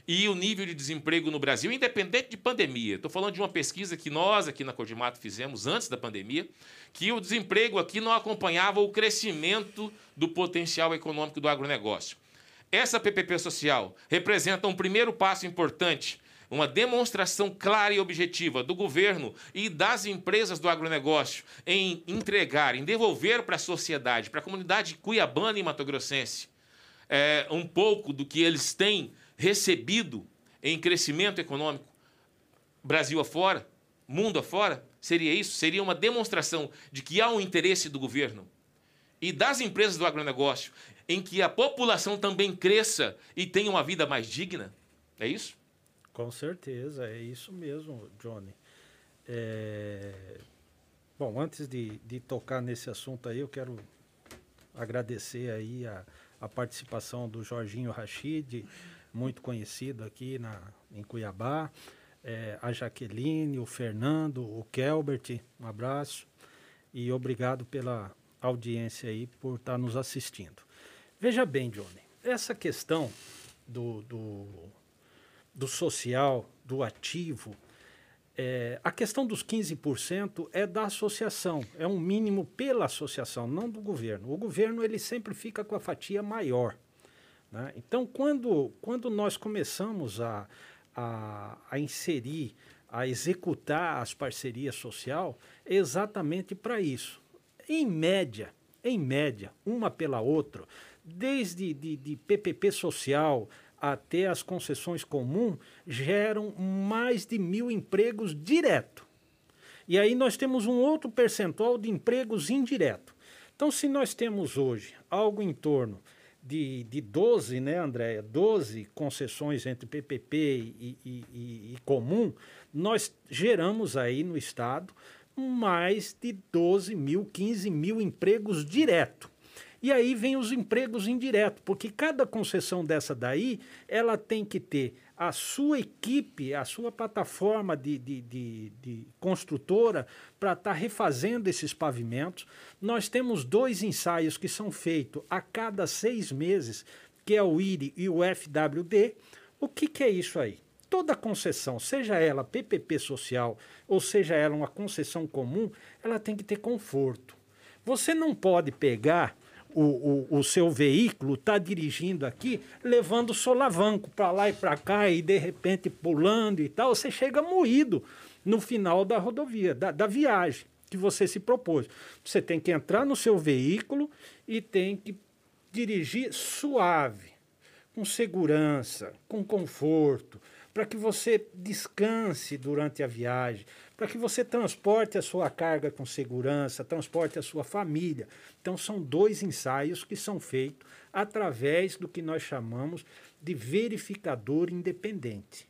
e o nível de desemprego no Brasil, independente de pandemia. Estou falando de uma pesquisa que nós aqui na Cordimato fizemos antes da pandemia, que o desemprego aqui não acompanhava o crescimento do potencial econômico do agronegócio. Essa PPP social representa um primeiro passo importante, uma demonstração clara e objetiva do governo e das empresas do agronegócio em entregar, em devolver para a sociedade, para a comunidade cuiabana e matogrossense, é, um pouco do que eles têm recebido em crescimento econômico, Brasil afora, mundo afora, seria isso? Seria uma demonstração de que há um interesse do governo e das empresas do agronegócio em que a população também cresça e tenha uma vida mais digna? É isso? Com certeza, é isso mesmo, Johnny. É... Bom, antes de, de tocar nesse assunto aí, eu quero agradecer aí a, a participação do Jorginho Rachid, muito conhecido aqui na, em Cuiabá, é, a Jaqueline, o Fernando, o Kelbert, um abraço e obrigado pela audiência aí por estar tá nos assistindo. Veja bem, Johnny, essa questão do, do, do social, do ativo, é, a questão dos 15% é da associação, é um mínimo pela associação, não do governo. O governo ele sempre fica com a fatia maior. Né? Então, quando, quando nós começamos a, a, a inserir, a executar as parcerias social, é exatamente para isso. Em média, em média, uma pela outra, desde de, de PPP social até as concessões comuns, geram mais de mil empregos direto. E aí nós temos um outro percentual de empregos indiretos. Então, se nós temos hoje algo em torno de, de 12, né, Andréia? 12 concessões entre PPP e, e, e, e comum, nós geramos aí no Estado mais de 12 mil, 15 mil empregos direto. E aí vem os empregos indiretos, porque cada concessão dessa daí, ela tem que ter a sua equipe, a sua plataforma de, de, de, de construtora para estar tá refazendo esses pavimentos. Nós temos dois ensaios que são feitos a cada seis meses, que é o IRI e o FWD. O que, que é isso aí? toda concessão, seja ela PPP social ou seja ela uma concessão comum, ela tem que ter conforto. Você não pode pegar o, o, o seu veículo, tá dirigindo aqui, levando solavanco para lá e para cá e de repente pulando e tal, você chega moído no final da rodovia, da, da viagem que você se propôs. Você tem que entrar no seu veículo e tem que dirigir suave, com segurança, com conforto para que você descanse durante a viagem, para que você transporte a sua carga com segurança, transporte a sua família. Então, são dois ensaios que são feitos através do que nós chamamos de verificador independente.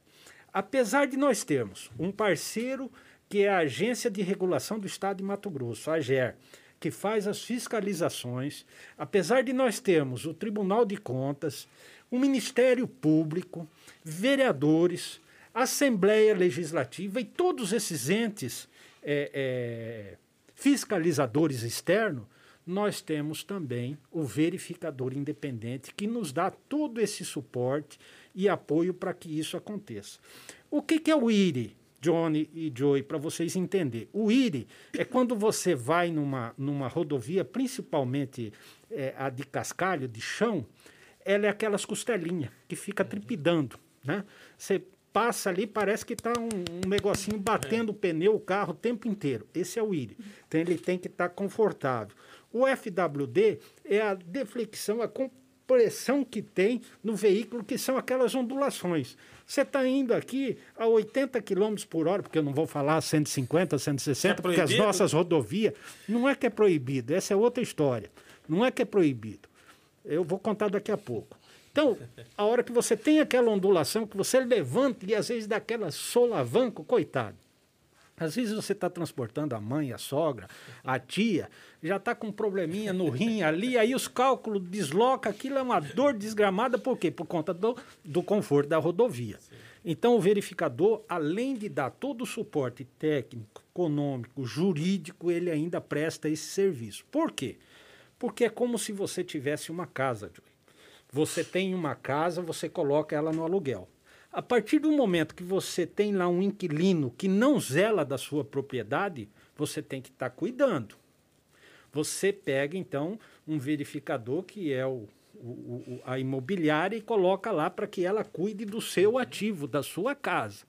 Apesar de nós termos um parceiro que é a Agência de Regulação do Estado de Mato Grosso, a AGER, que faz as fiscalizações, apesar de nós termos o Tribunal de Contas, o Ministério Público, vereadores, Assembleia Legislativa e todos esses entes é, é, fiscalizadores externos, nós temos também o verificador independente que nos dá todo esse suporte e apoio para que isso aconteça. O que, que é o IRI, Johnny e Joey, para vocês entenderem? O IRI é quando você vai numa, numa rodovia, principalmente é, a de cascalho, de chão, ela é aquelas costelinhas que fica tripidando. Né? Você passa ali, parece que está um, um, negocinho batendo o pneu, o carro o tempo inteiro. Esse é o IRI. Então ele tem que estar tá confortável. O FWD é a deflexão, a compressão que tem no veículo, que são aquelas ondulações. Você está indo aqui a 80 km por hora, porque eu não vou falar 150, 160, é porque as nossas rodovias. Não é que é proibido, essa é outra história. Não é que é proibido. Eu vou contar daqui a pouco. Então, a hora que você tem aquela ondulação, que você levanta e às vezes dá aquela solavanco, coitado. Às vezes você está transportando a mãe, a sogra, a tia, já está com um probleminha no rim ali, aí os cálculos desloca, aquilo é uma dor desgramada, por quê? Por conta do, do conforto da rodovia. Então, o verificador, além de dar todo o suporte técnico, econômico, jurídico, ele ainda presta esse serviço. Por quê? Porque é como se você tivesse uma casa, Joey. Você tem uma casa, você coloca ela no aluguel. A partir do momento que você tem lá um inquilino que não zela da sua propriedade, você tem que estar tá cuidando. Você pega, então, um verificador que é o, o, a imobiliária e coloca lá para que ela cuide do seu ativo, da sua casa.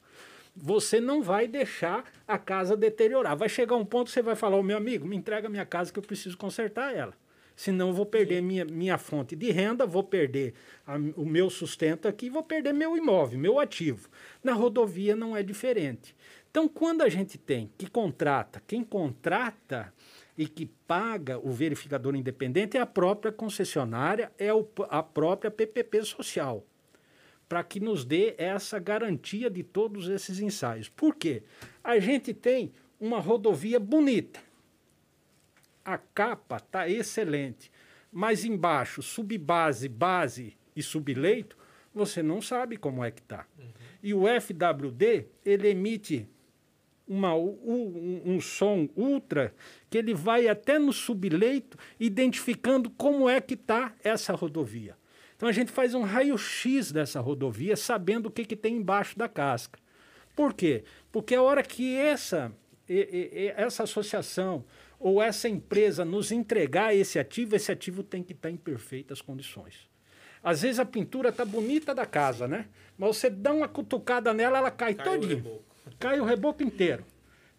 Você não vai deixar a casa deteriorar. Vai chegar um ponto que você vai falar: o meu amigo, me entrega minha casa que eu preciso consertar ela senão eu vou perder minha, minha fonte de renda, vou perder a, o meu sustento aqui, vou perder meu imóvel, meu ativo. Na rodovia não é diferente. Então, quando a gente tem que contrata, quem contrata e que paga o verificador independente é a própria concessionária, é o, a própria PPP social, para que nos dê essa garantia de todos esses ensaios. Por quê? A gente tem uma rodovia bonita a capa está excelente, mas embaixo, subbase, base e subleito, você não sabe como é que está. Uhum. E o FWD, ele emite uma, um, um, som ultra que ele vai até no subleito identificando como é que está essa rodovia. Então a gente faz um raio-x dessa rodovia sabendo o que, que tem embaixo da casca. Por quê? Porque a hora que essa, essa associação ou essa empresa nos entregar esse ativo, esse ativo tem que estar em perfeitas condições. Às vezes a pintura está bonita da casa, né? Mas você dá uma cutucada nela, ela cai, cai todinho. O cai o reboco inteiro.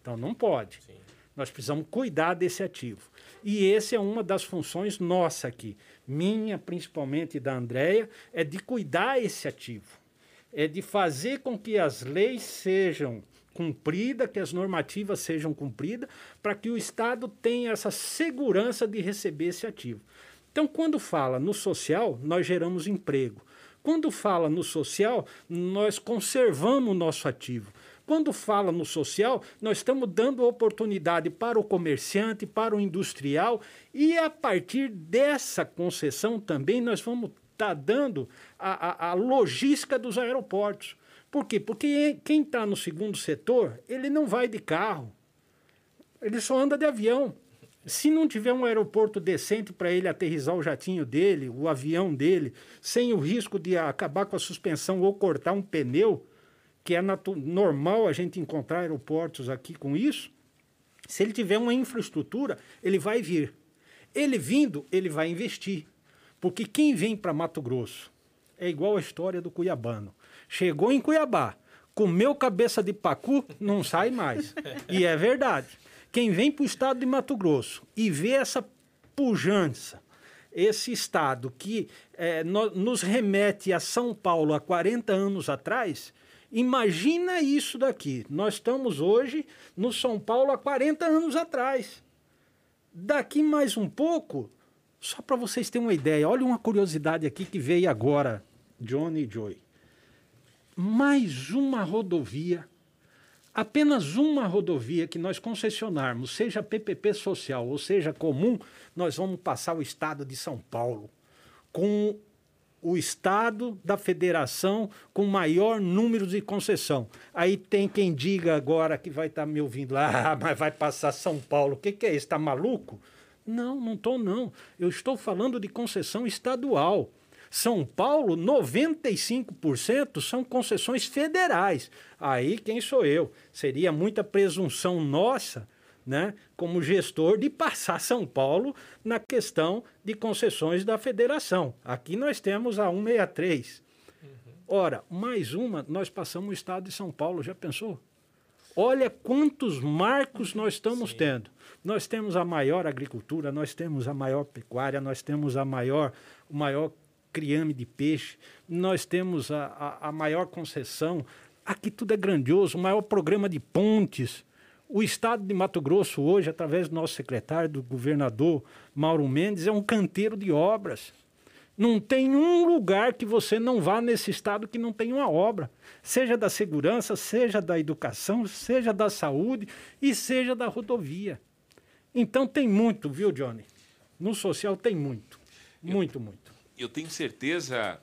Então não pode. Sim. Nós precisamos cuidar desse ativo. E essa é uma das funções nossa aqui, minha principalmente da Andréia, é de cuidar esse ativo. É de fazer com que as leis sejam cumprida, que as normativas sejam cumpridas, para que o Estado tenha essa segurança de receber esse ativo. Então, quando fala no social, nós geramos emprego. Quando fala no social, nós conservamos o nosso ativo. Quando fala no social, nós estamos dando oportunidade para o comerciante, para o industrial, e a partir dessa concessão também nós vamos estar tá dando a, a, a logística dos aeroportos. Por quê? Porque quem está no segundo setor, ele não vai de carro, ele só anda de avião. Se não tiver um aeroporto decente para ele aterrizar o jatinho dele, o avião dele, sem o risco de acabar com a suspensão ou cortar um pneu, que é normal a gente encontrar aeroportos aqui com isso, se ele tiver uma infraestrutura, ele vai vir. Ele vindo, ele vai investir. Porque quem vem para Mato Grosso é igual a história do cuiabano. Chegou em Cuiabá, comeu cabeça de pacu, não sai mais. E é verdade. Quem vem para o estado de Mato Grosso e vê essa pujança, esse estado que é, no, nos remete a São Paulo há 40 anos atrás, Imagina isso daqui. Nós estamos hoje no São Paulo há 40 anos atrás. Daqui mais um pouco, só para vocês terem uma ideia, olha uma curiosidade aqui que veio agora, Johnny e Joy. Mais uma rodovia, apenas uma rodovia que nós concessionarmos, seja PPP social ou seja comum, nós vamos passar o estado de São Paulo com o estado da federação com maior número de concessão. Aí tem quem diga agora que vai estar tá me ouvindo lá, ah, [laughs] mas vai passar São Paulo. O que, que é isso? Está maluco? Não, não estou não. Eu estou falando de concessão estadual. São Paulo, 95% são concessões federais. Aí quem sou eu? Seria muita presunção nossa né, como gestor de passar São Paulo na questão de concessões da federação. Aqui nós temos a 163. Uhum. Ora, mais uma, nós passamos o estado de São Paulo, já pensou? Olha quantos marcos nós estamos Sim. tendo. Nós temos a maior agricultura, nós temos a maior pecuária, nós temos a maior, o maior criame de peixe, nós temos a, a, a maior concessão. Aqui tudo é grandioso, o maior programa de pontes. O Estado de Mato Grosso, hoje, através do nosso secretário, do governador Mauro Mendes, é um canteiro de obras. Não tem um lugar que você não vá nesse estado que não tenha uma obra, seja da segurança, seja da educação, seja da saúde e seja da rodovia. Então tem muito, viu, Johnny? No social tem muito. Muito, muito. Eu tenho certeza,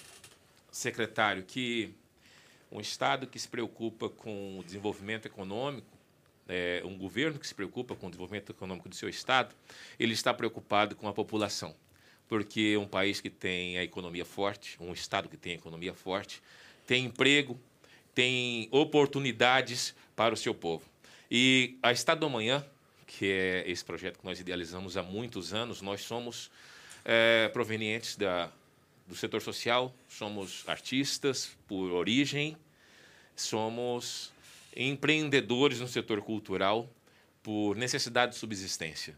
secretário, que um Estado que se preocupa com o desenvolvimento econômico é, um governo que se preocupa com o desenvolvimento econômico do seu estado, ele está preocupado com a população, porque um país que tem a economia forte, um estado que tem a economia forte, tem emprego, tem oportunidades para o seu povo. E a Estado do Amanhã, que é esse projeto que nós idealizamos há muitos anos, nós somos é, provenientes da, do setor social, somos artistas por origem, somos empreendedores no setor cultural por necessidade de subsistência.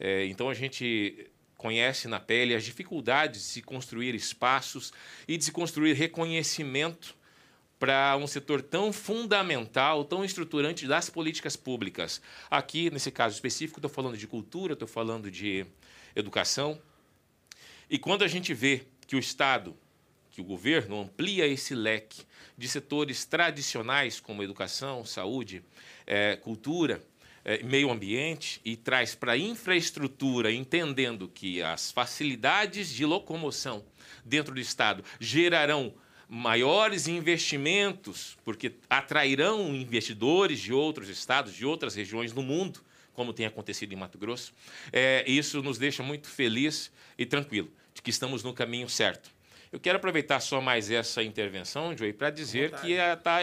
É, então a gente conhece na pele as dificuldades de se construir espaços e de se construir reconhecimento para um setor tão fundamental, tão estruturante das políticas públicas. Aqui, nesse caso específico, estou falando de cultura, estou falando de educação. E quando a gente vê que o Estado, que o governo amplia esse leque de setores tradicionais como educação, saúde, é, cultura, é, meio ambiente e traz para a infraestrutura, entendendo que as facilidades de locomoção dentro do Estado gerarão maiores investimentos, porque atrairão investidores de outros estados, de outras regiões do mundo, como tem acontecido em Mato Grosso. É, isso nos deixa muito feliz e tranquilo de que estamos no caminho certo. Eu quero aproveitar só mais essa intervenção, Joey, para dizer que está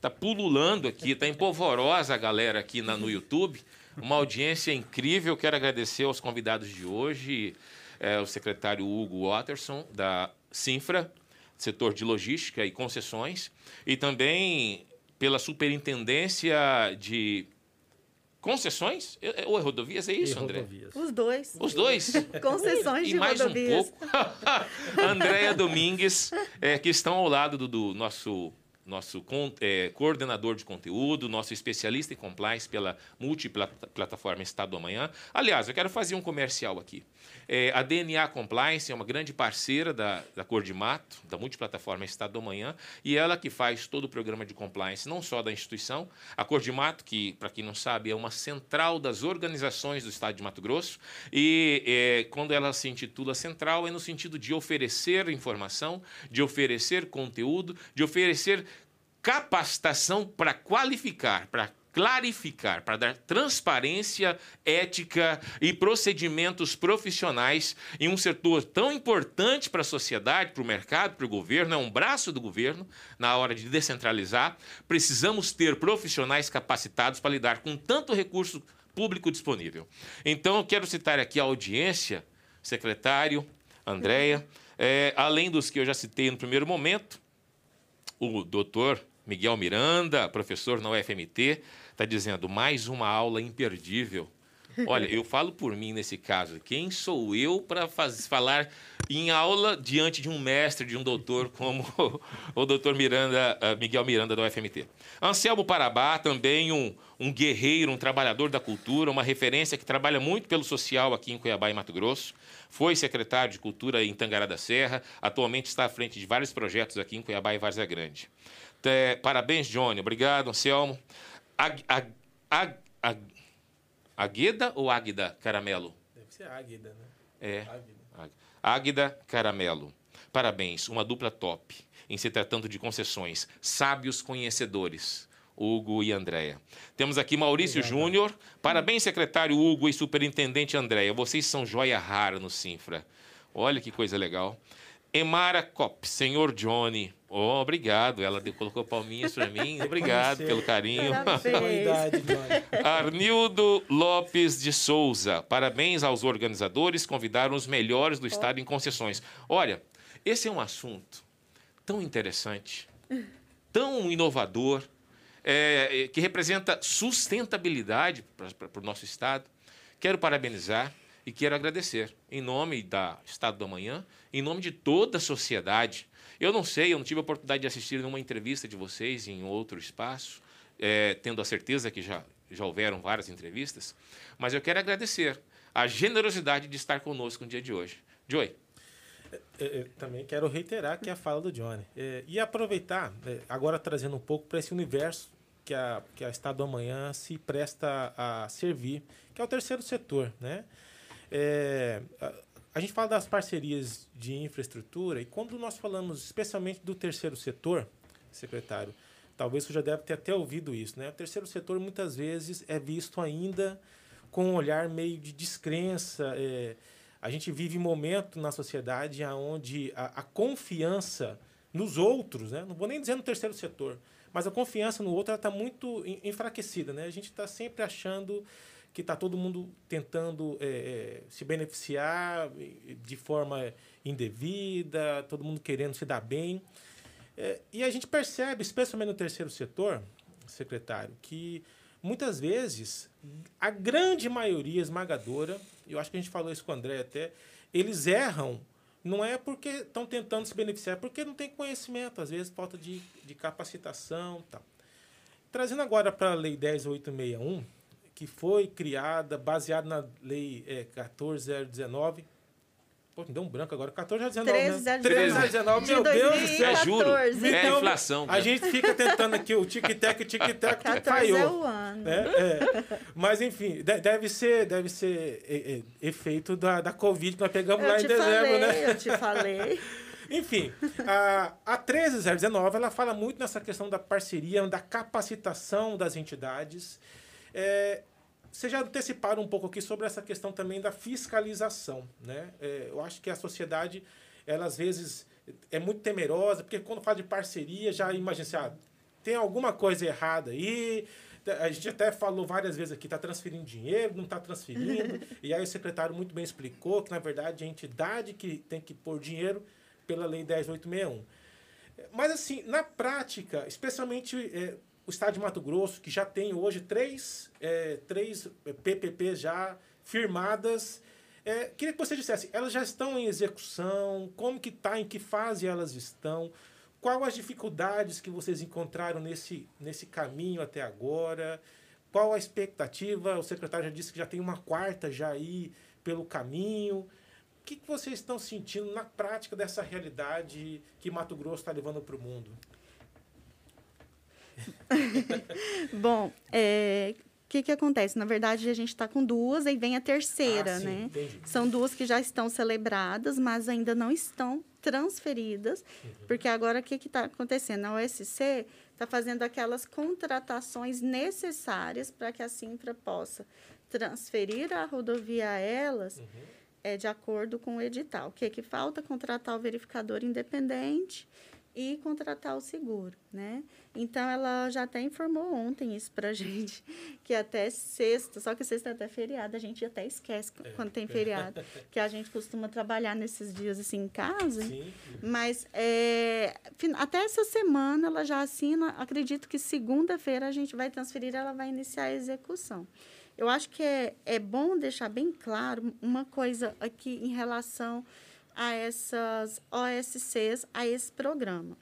tá pululando aqui, está empolvorosa a galera aqui na, no YouTube. Uma audiência incrível. Quero agradecer aos convidados de hoje, é, o secretário Hugo Watterson, da Sinfra, setor de logística e concessões, e também pela superintendência de Concessões? Ou é rodovias? É isso, André? Rodovias. Os dois. Os dois? Concessões e de mais rodovias. um pouco. [laughs] Andréia Domingues, é, que estão ao lado do, do, nosso nosso é, coordenador de conteúdo, nosso especialista em compliance pela multiplataforma Estado do Amanhã. Aliás, eu quero fazer um comercial aqui. É, a DNA Compliance é uma grande parceira da, da Cor de Mato, da multiplataforma Estado do Amanhã, e ela que faz todo o programa de compliance, não só da instituição. A Cor de Mato, que, para quem não sabe, é uma central das organizações do Estado de Mato Grosso, e é, quando ela se intitula central, é no sentido de oferecer informação, de oferecer conteúdo, de oferecer capacitação para qualificar, para clarificar, para dar transparência, ética e procedimentos profissionais em um setor tão importante para a sociedade, para o mercado, para o governo, é um braço do governo na hora de descentralizar. Precisamos ter profissionais capacitados para lidar com tanto recurso público disponível. Então, eu quero citar aqui a audiência, secretário, Andréia, é, além dos que eu já citei no primeiro momento, o doutor Miguel Miranda, professor na UFMT, está dizendo mais uma aula imperdível. [laughs] Olha, eu falo por mim nesse caso. Quem sou eu para falar em aula diante de um mestre, de um doutor como [laughs] o doutor Miranda, uh, Miguel Miranda da UFMT? Anselmo Parabá, também um, um guerreiro, um trabalhador da cultura, uma referência que trabalha muito pelo social aqui em Cuiabá e Mato Grosso. Foi secretário de Cultura em Tangará da Serra, atualmente está à frente de vários projetos aqui em Cuiabá e Várzea Grande. É, parabéns, Johnny. Obrigado, Anselmo. Ag, ag, ag, ag, Agueda ou Águida Caramelo? Deve ser Águida, né? É. Águida. Águida Caramelo. Parabéns, uma dupla top em se tratando de concessões. Sábios conhecedores. Hugo e Andréia. Temos aqui Maurício Júnior. Parabéns, secretário Hugo e superintendente Andréia. Vocês são joia rara no Sinfra. Olha que coisa legal. Emara Cop, senhor Johnny. Oh, obrigado. Ela colocou palminhas para mim. [laughs] Obrigado pelo carinho. Arnildo Lopes de Souza. Parabéns aos organizadores. Convidaram os melhores do estado em concessões. Olha, esse é um assunto tão interessante, [laughs] tão inovador, é, que representa sustentabilidade para o nosso estado. Quero parabenizar e quero agradecer, em nome da Estado do Amanhã, em nome de toda a sociedade. Eu não sei, eu não tive a oportunidade de assistir numa entrevista de vocês em outro espaço, é, tendo a certeza que já, já houveram várias entrevistas, mas eu quero agradecer a generosidade de estar conosco no dia de hoje. Joey. Eu é, é, também quero reiterar que a fala do Johnny. É, e aproveitar, agora trazendo um pouco para esse universo que a, que a Estado do Amanhã se presta a servir, que é o terceiro setor. Né? É, a, gente fala das parcerias de infraestrutura e quando nós falamos especialmente do terceiro setor, secretário, talvez você já deve ter até ouvido isso, né? O terceiro setor muitas vezes é visto ainda com um olhar meio de descrença. É, a gente vive um momento na sociedade onde a, a, confiança nos outros, né? não vou nem dizer no terceiro setor, mas a confiança no outro está muito enfraquecida. Né? A gente está sempre achando que está todo mundo tentando é, é, se beneficiar de forma indevida, todo mundo querendo se dar bem. É, e a gente percebe, especialmente no terceiro setor, secretário, que muitas vezes a grande maioria esmagadora, eu acho que a gente falou isso com o André até, eles erram não é porque estão tentando se beneficiar, é porque não tem conhecimento, às vezes falta de, de capacitação tal. Trazendo agora para a Lei 10861, que foi criada baseada na Lei é, 14019. Pô, me deu um branco agora. 14019, 13019. Né? Meu Deus do céu. É juro. É então, inflação. A né? gente fica tentando aqui o tic-tac, tic-tac, caiu. É o ano. É, é. Mas, enfim, deve ser, deve ser é, é, efeito da, da Covid que nós pegamos eu lá em dezembro, falei, né? Eu te falei. [laughs] Enfim, a, a 13019 ela fala muito nessa questão da parceria, da capacitação das entidades. É, vocês já anteciparam um pouco aqui sobre essa questão também da fiscalização. Né? É, eu acho que a sociedade, ela às vezes é muito temerosa, porque quando fala de parceria, já imagina assim, ah, tem alguma coisa errada aí. A gente até falou várias vezes aqui, está transferindo dinheiro, não está transferindo. [laughs] e aí o secretário muito bem explicou que, na verdade, a entidade que tem que pôr dinheiro pela Lei 10861. Mas, assim, na prática, especialmente é, o estado de Mato Grosso, que já tem hoje três, é, três PPPs já firmadas. É, queria que você dissesse, elas já estão em execução? Como que está? Em que fase elas estão? qual as dificuldades que vocês encontraram nesse, nesse caminho até agora? Qual a expectativa? O secretário já disse que já tem uma quarta já aí pelo caminho. O que, que vocês estão sentindo na prática dessa realidade que Mato Grosso está levando para o mundo? [laughs] Bom, é, o que, que acontece? Na verdade, a gente está com duas, aí vem a terceira, Ah, sim, né? entendi. São duas que já estão celebradas, mas ainda não estão transferidas, porque agora o que está acontecendo? A OSC está fazendo aquelas contratações necessárias para que a Sintra possa transferir a rodovia a elas é, de acordo com o edital. O que, que falta? Contratar o verificador independente e contratar o seguro, né? Então, ela já até informou ontem isso para a [laughs] gente, que até sexta, só que sexta é até feriado, a gente até esquece quando tem feriado, que a gente costuma trabalhar nesses dias assim em casa, Sim. mas é, até essa semana ela já assina. Acredito que segunda-feira a gente vai transferir, ela vai iniciar a execução. Eu acho que é, é bom deixar bem claro uma coisa aqui em relação a essas OSCs, a esse programa.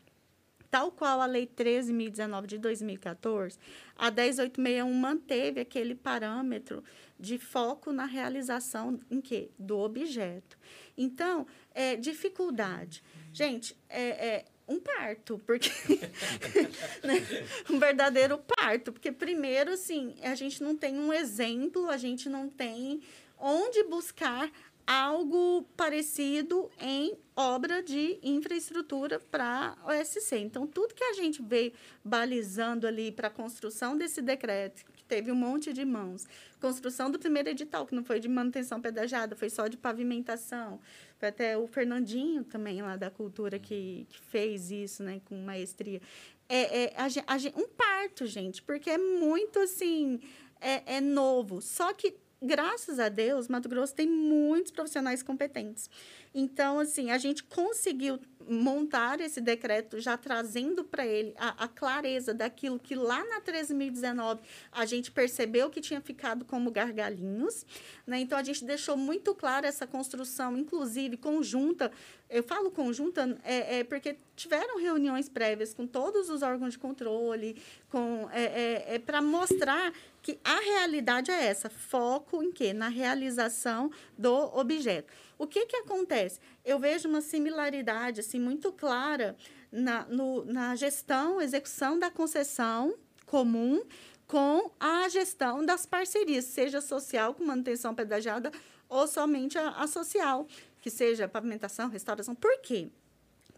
Tal qual a Lei 13.019 de 2014, a 10861 manteve aquele parâmetro de foco na realização em quê? Do objeto. Então, é, dificuldade. Gente, é, é um parto, porque [laughs] né? um verdadeiro parto, porque primeiro assim, a gente não tem um exemplo, a gente não tem onde buscar algo parecido em obra de infraestrutura para OSC. Então, tudo que a gente veio balizando ali para a construção desse decreto, que teve um monte de mãos, construção do primeiro edital, que não foi de manutenção pedagiada, foi só de pavimentação, foi até o Fernandinho também, lá da cultura, que, que fez isso, né, com maestria. É, é a a um parto, gente, porque é muito, assim, é, é novo. Só que, graças a Deus, Mato Grosso tem muitos profissionais competentes. Então, assim, a gente conseguiu montar esse decreto já trazendo para ele a, a clareza daquilo que lá na 13.019 a gente percebeu que tinha ficado como gargalinhos. Né? Então, a gente deixou muito clara essa construção, inclusive conjunta. Eu falo conjunta é, é porque tiveram reuniões prévias com todos os órgãos de controle, com é, é, é para mostrar que a realidade é essa, foco em quê? Na realização do objeto. O que, que acontece? Eu vejo uma similaridade assim, muito clara na, no, na gestão, execução da concessão comum com a gestão das parcerias, seja social, com manutenção pedagiada, ou somente a, a social, que seja pavimentação, restauração. Por quê?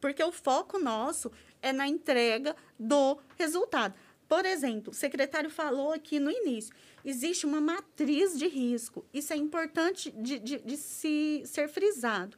Porque o foco nosso é na entrega do resultado. Por exemplo, o secretário falou aqui no início, existe uma matriz de risco. Isso é importante de, de, de se ser frisado.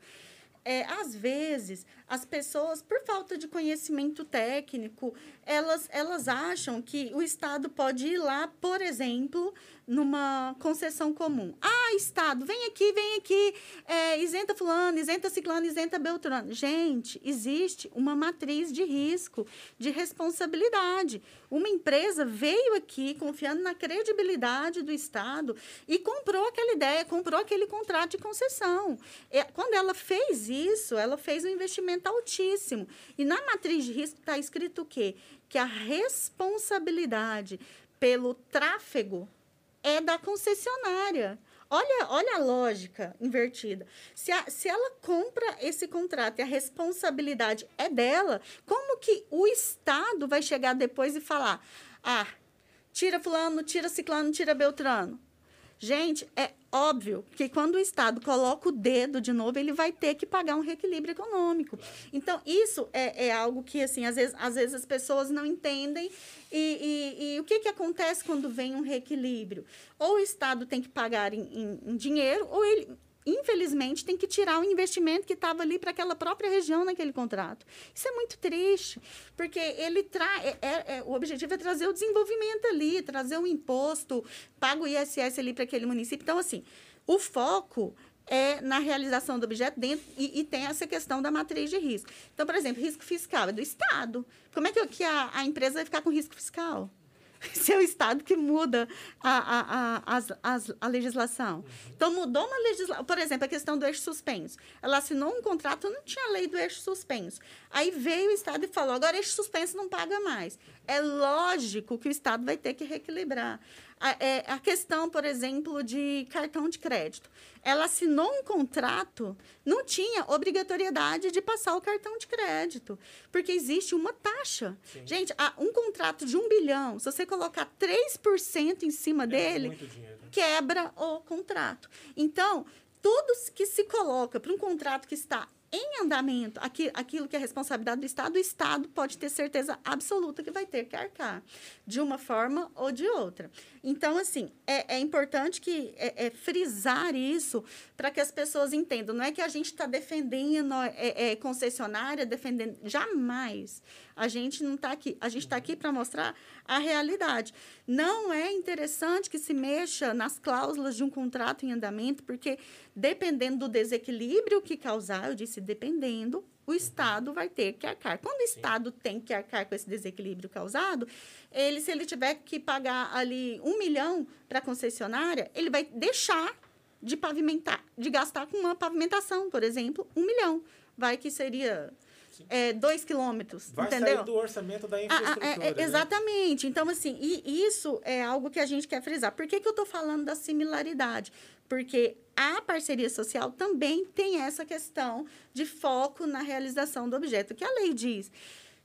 É, às vezes, as pessoas, por falta de conhecimento técnico, elas, elas acham que o Estado pode ir lá, por exemplo, numa concessão comum. Ah, Estado, vem aqui, vem aqui, é, isenta fulano, isenta ciclano, isenta beltrano. Gente, existe uma matriz de risco, de responsabilidade. Uma empresa veio aqui confiando na credibilidade do Estado e comprou aquela ideia, comprou aquele contrato de concessão. É, quando ela fez isso, ela fez um investimento altíssimo. E na matriz de risco está escrito o quê? Que a responsabilidade pelo tráfego é da concessionária. Olha, olha a lógica invertida. Se, a, se ela compra esse contrato e a responsabilidade é dela, como que o Estado vai chegar depois e falar: ah, tira Fulano, tira Ciclano, tira Beltrano? Gente, é óbvio que quando o Estado coloca o dedo de novo, ele vai ter que pagar um reequilíbrio econômico. Então, isso é, é algo que, assim, às vezes, às vezes as pessoas não entendem. E, e, e o que, que acontece quando vem um reequilíbrio? Ou o Estado tem que pagar em, em, em dinheiro, ou ele, infelizmente, tem que tirar o investimento que estava ali para aquela própria região naquele contrato. Isso é muito triste, porque ele traz. É, é, é, o objetivo é trazer o desenvolvimento ali, trazer o imposto, paga o ISS ali para aquele município. Então, assim, o foco é na realização do objeto dentro e, e, tem essa questão da matriz de risco. Então, por exemplo, risco fiscal é do Estado. Como é que, que a, a empresa vai ficar com risco fiscal? [laughs] se é o Estado que muda a, a, a, a, a legislação. Então, mudou uma legislação. Por exemplo, a questão do eixo suspenso. Ela assinou um contrato, não tinha lei do eixo suspenso. Aí veio o Estado e falou: agora eixo suspenso não paga mais. É lógico que o Estado vai ter que reequilibrar. A, é, a questão, por exemplo, de cartão de crédito. Ela assinou um contrato, não tinha obrigatoriedade de passar o cartão de crédito, porque existe uma taxa. Sim. Gente, um contrato de um bilhão, se você colocar 3% em cima é dele, quebra o contrato. Então, tudo que se coloca para um contrato que está em andamento aqui, aquilo que é responsabilidade do Estado, o Estado pode ter certeza absoluta que vai ter que arcar, de uma forma ou de outra. Então, assim, é, é importante que é, é frisar isso para que as pessoas entendam. Não é que a gente está defendendo é, é, concessionária, defendendo. Jamais. A gente não está aqui. A gente está aqui para mostrar a realidade. Não é interessante que se mexa nas cláusulas de um contrato em andamento, porque dependendo do desequilíbrio que causar, eu disse dependendo, o Estado vai ter que arcar. Quando o Estado Sim. tem que arcar com esse desequilíbrio causado, ele, se ele tiver que pagar ali um milhão para a concessionária, ele vai deixar de pavimentar, de gastar com uma pavimentação, por exemplo, um milhão. Vai que seria é, dois quilômetros, Vai entendeu? sair do orçamento da infraestrutura. Ah, ah, é, exatamente. Né? Então, assim, e isso é algo que a gente quer frisar. Por que, que eu estou falando da similaridade? Porque a parceria social também tem essa questão de foco na realização do objeto. que a lei diz?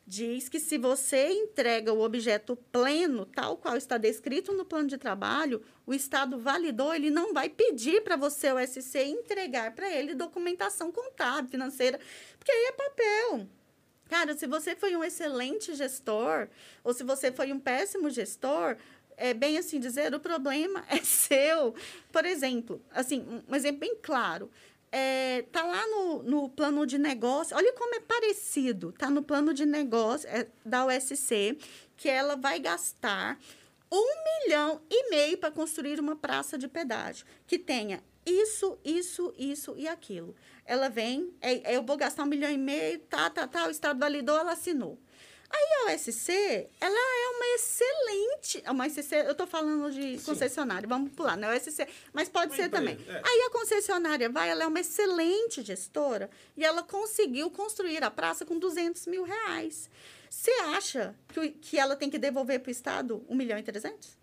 Diz que se você entrega o objeto pleno, tal qual está descrito no plano de trabalho, o Estado validou, ele não vai pedir para você, o SC, entregar para ele documentação contábil, financeira, porque aí é papel. Cara, se você foi um excelente gestor, ou se você foi um péssimo gestor, é bem assim dizer, o problema [laughs] é seu. Por exemplo, assim, um exemplo bem claro. É, tá lá no, no plano de negócio, olha como é parecido, tá no plano de negócio é, da USC, que ela vai gastar um milhão e meio para construir uma praça de pedágio, que tenha isso, isso, isso e aquilo. Ela vem, é, eu vou gastar um milhão e meio, tá, tá, tá, o Estado validou, ela assinou. Aí a OSC, ela é uma excelente. Uma SC, eu estou falando de concessionária, Sim. vamos pular, não é OSC, mas pode uma ser empresa, também. É. Aí a concessionária vai, ela é uma excelente gestora e ela conseguiu construir a praça com 200 mil reais. Você acha que, que ela tem que devolver para o Estado 1 milhão e 300?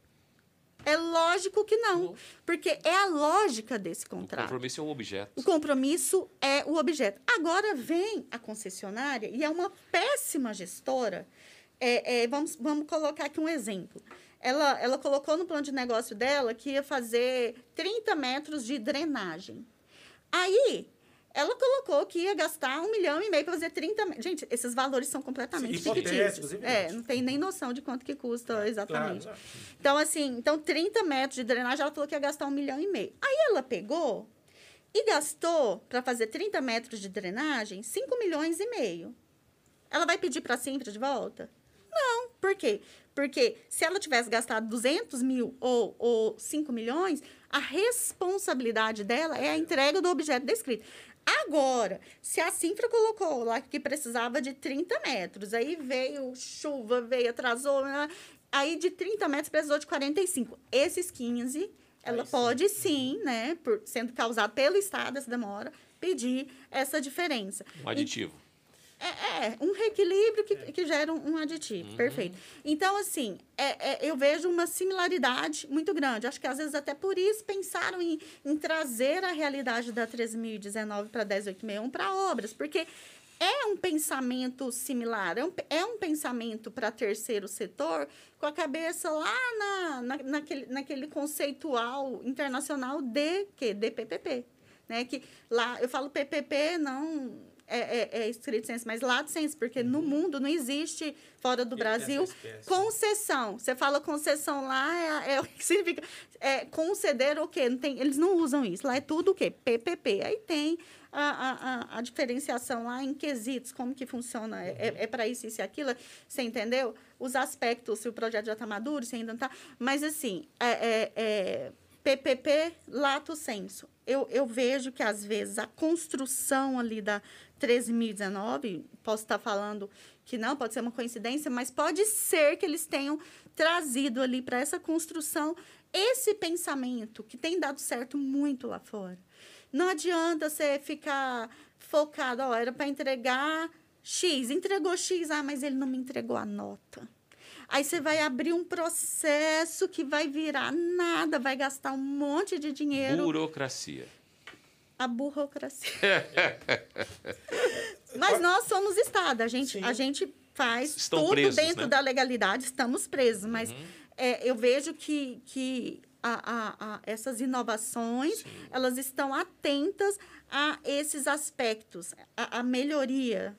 É lógico que não, porque é a lógica desse contrato. O compromisso é um objeto. O compromisso é o objeto. Agora vem a concessionária e é uma péssima gestora. É, é, vamos, vamos colocar aqui um exemplo. Ela, ela colocou no plano de negócio dela que ia fazer 30 metros de drenagem. Aí, ela colocou que ia gastar um milhão e meio para fazer 30... Gente, esses valores são completamente Sim, fictícios. É, não tem nem noção de quanto que custa é, exatamente. Claro, então, assim, então 30 metros de drenagem, ela falou que ia gastar um milhão e meio. Aí ela pegou e gastou, para fazer 30 metros de drenagem, 5 milhões e meio. Ela vai pedir para a Simpra de volta? Não. Por quê? Porque se ela tivesse gastado 200 mil ou, ou 5 milhões, a responsabilidade dela é a entrega do objeto descrito. Agora, se a Sinfra colocou lá que precisava de 30 metros, aí veio chuva, veio, atrasou, né? aí de 30 metros precisou de 45. Esses 15, ela aí pode sim, sim né, por, sendo causado pelo Estado essa demora, pedir essa diferença. Um aditivo. E, é, é, um reequilíbrio que, que gera um, um aditivo, uhum. perfeito. Então, assim, é, é, eu vejo uma similaridade muito grande. Acho que às vezes até por isso pensaram em, em trazer a realidade da 13.019 para 10.861 para obras, porque é um pensamento similar, é um, é um pensamento para terceiro setor com a cabeça lá na, na, naquele, naquele conceitual internacional de que de PPP, né? Que lá eu falo PPP não é, é, é escrito senso, mas lato senso, porque uhum. no mundo não existe, fora do Brasil, concessão. Você fala concessão lá, é, é o que [laughs] significa é, conceder o quê? Não tem, eles não usam isso. Lá é tudo o quê? PPP. Aí tem a, a, a diferenciação lá em quesitos, como que funciona. É, é, é para isso, isso e aquilo. Você entendeu? Os aspectos, se o projeto já está maduro, se ainda não está. Mas, assim, é PPP, lato senso eu, eu vejo que, às vezes, a construção ali da 13.019, posso estar falando que não, pode ser uma coincidência, mas pode ser que eles tenham trazido ali para essa construção esse pensamento que tem dado certo muito lá fora. Não adianta você ficar focado, ó, era para entregar X, entregou X, ah, mas ele não me entregou a nota. Aí você vai abrir um processo que vai virar nada, vai gastar um monte de dinheiro. Burocracia. A burocracia. [laughs] Mas nós somos Estado, a gente, a gente faz Estão tudo presos, dentro né? da legalidade, estamos presos. Mas Uhum. é, eu vejo que, que a- a- a- essas inovações, elas estão atentas a esses aspectos. A, a melhoria,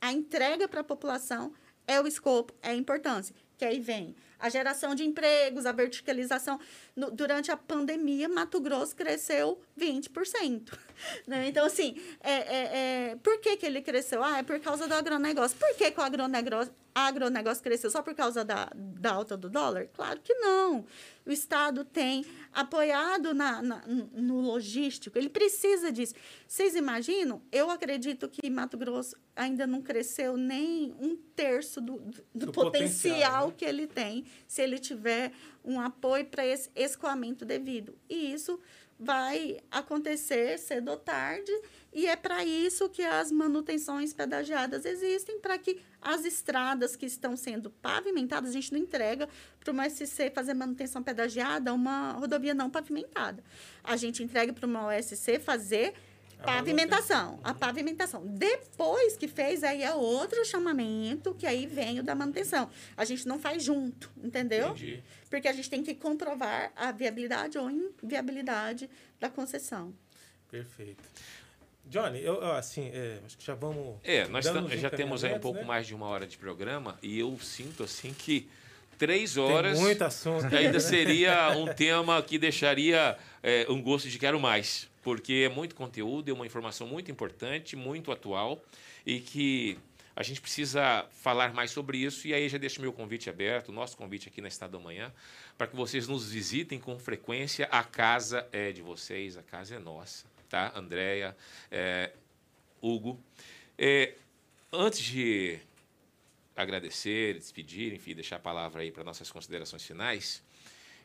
a entrega para a população é o escopo, é a importância. Aí vem a geração de empregos, a verticalização. No- durante a pandemia, Mato Grosso cresceu 20%. [laughs] né? Então, assim, é, é, é, por que, que ele cresceu? Ah, é por causa do agronegócio. Por que, que o agronegócio, agronegócio cresceu? Só por causa da, da alta do dólar? Claro que não. O Estado tem apoiado na, na- no logístico, ele precisa disso. Vocês imaginam? Eu acredito que Mato Grosso ainda não cresceu nem um terço do, do, do potencial, potencial, né? que ele tem, se ele tiver um apoio para esse escoamento devido. E isso vai acontecer cedo ou tarde, e é para isso que as manutenções pedagiadas existem, para que as estradas que estão sendo pavimentadas, a gente não entrega para uma SC fazer manutenção pedagiada uma rodovia não pavimentada. A gente entrega para uma OSC fazer pavimentação, a pavimentação. Depois que fez, aí é outro chamamento, que aí vem o da manutenção. A gente não faz junto, entendeu? Entendi. Porque a gente tem que comprovar a viabilidade ou inviabilidade da concessão. Perfeito. Johnny, eu, eu, assim, é, acho que já vamos. É, nós já temos aí um pouco né? mais de uma hora de programa e eu sinto assim que três Tem horas muito assunto. ainda né? seria um tema que deixaria é, um gosto de quero mais, porque é muito conteúdo, é uma informação muito importante, muito atual e que a gente precisa falar mais sobre isso. E aí já deixo meu convite aberto, nosso convite aqui na Estado da Manhã, para que vocês nos visitem com frequência. A casa é de vocês, a casa é nossa, tá? Andréia, é, Hugo. É, antes de agradecer, despedir, enfim, deixar a palavra aí para nossas considerações finais,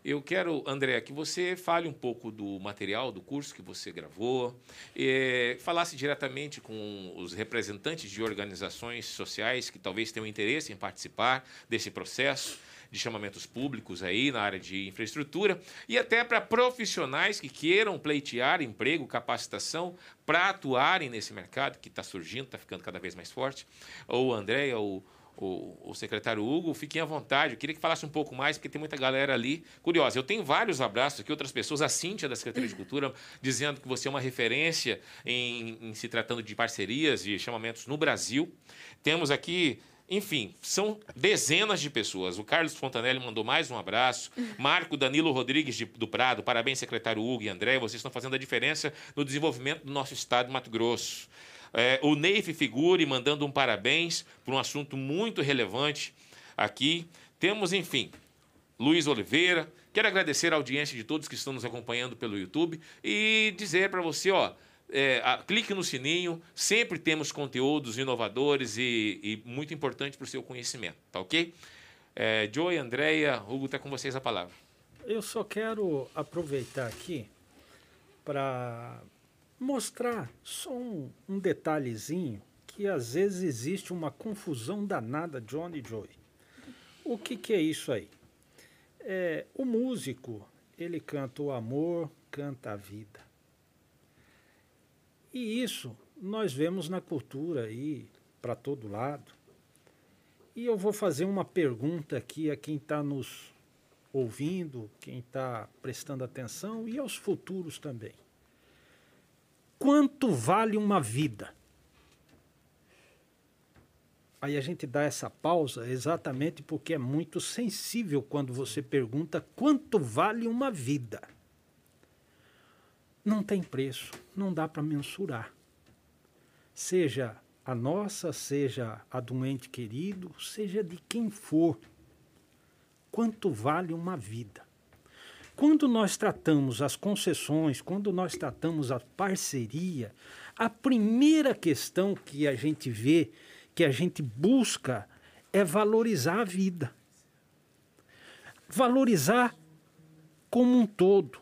eu quero, André, que você fale um pouco do material do curso que você gravou, eh, falasse diretamente com os representantes de organizações sociais que talvez tenham interesse em participar desse processo de chamamentos públicos aí na área de infraestrutura e até para profissionais que queiram pleitear emprego, capacitação para atuarem nesse mercado que está surgindo, está ficando cada vez mais forte. Ou André, ou o, o secretário Hugo, fiquem à vontade. Eu queria que falasse um pouco mais, porque tem muita galera ali curiosa. Eu tenho vários abraços aqui, outras pessoas, a Cíntia da Secretaria de Cultura, [laughs] dizendo que você é uma referência em, em se tratando de parcerias e chamamentos no Brasil. Temos aqui. Enfim, são dezenas de pessoas. O Carlos Fontanelli mandou mais um abraço. Marco Danilo Rodrigues de- do Prado, parabéns, secretário Hugo e André. Vocês estão fazendo a diferença no desenvolvimento do nosso estado de Mato Grosso. É, o Neif Figuri mandando um parabéns por um assunto muito relevante aqui. Temos, enfim, Luiz Oliveira. Quero agradecer a audiência de todos que estão nos acompanhando pelo YouTube e dizer para você, ó, é, a- clique no sininho. Sempre temos conteúdos inovadores e, e muito importantes para o seu conhecimento, tá ok? É, Joey, Andréia, Hugo, está com vocês a palavra. Eu só quero aproveitar aqui para mostrar só um, um detalhezinho que às vezes existe uma confusão danada Johnny e Joey. O que, que é isso aí? É, o músico, ele canta o amor, canta a vida. E isso nós vemos na cultura aí, para todo lado. E eu vou fazer uma pergunta aqui a quem está nos ouvindo, quem está prestando atenção e aos futuros também. Quanto vale uma vida? Aí a gente dá essa pausa exatamente porque é muito sensível quando você pergunta quanto vale uma vida. Não tem preço, não dá para mensurar. Seja a nossa, seja a do ente querido, seja de quem for. Quanto vale uma vida? Quando nós tratamos as concessões, quando nós tratamos a parceria, a primeira questão que a gente vê, que a gente busca, é valorizar a vida. Valorizar como um todo.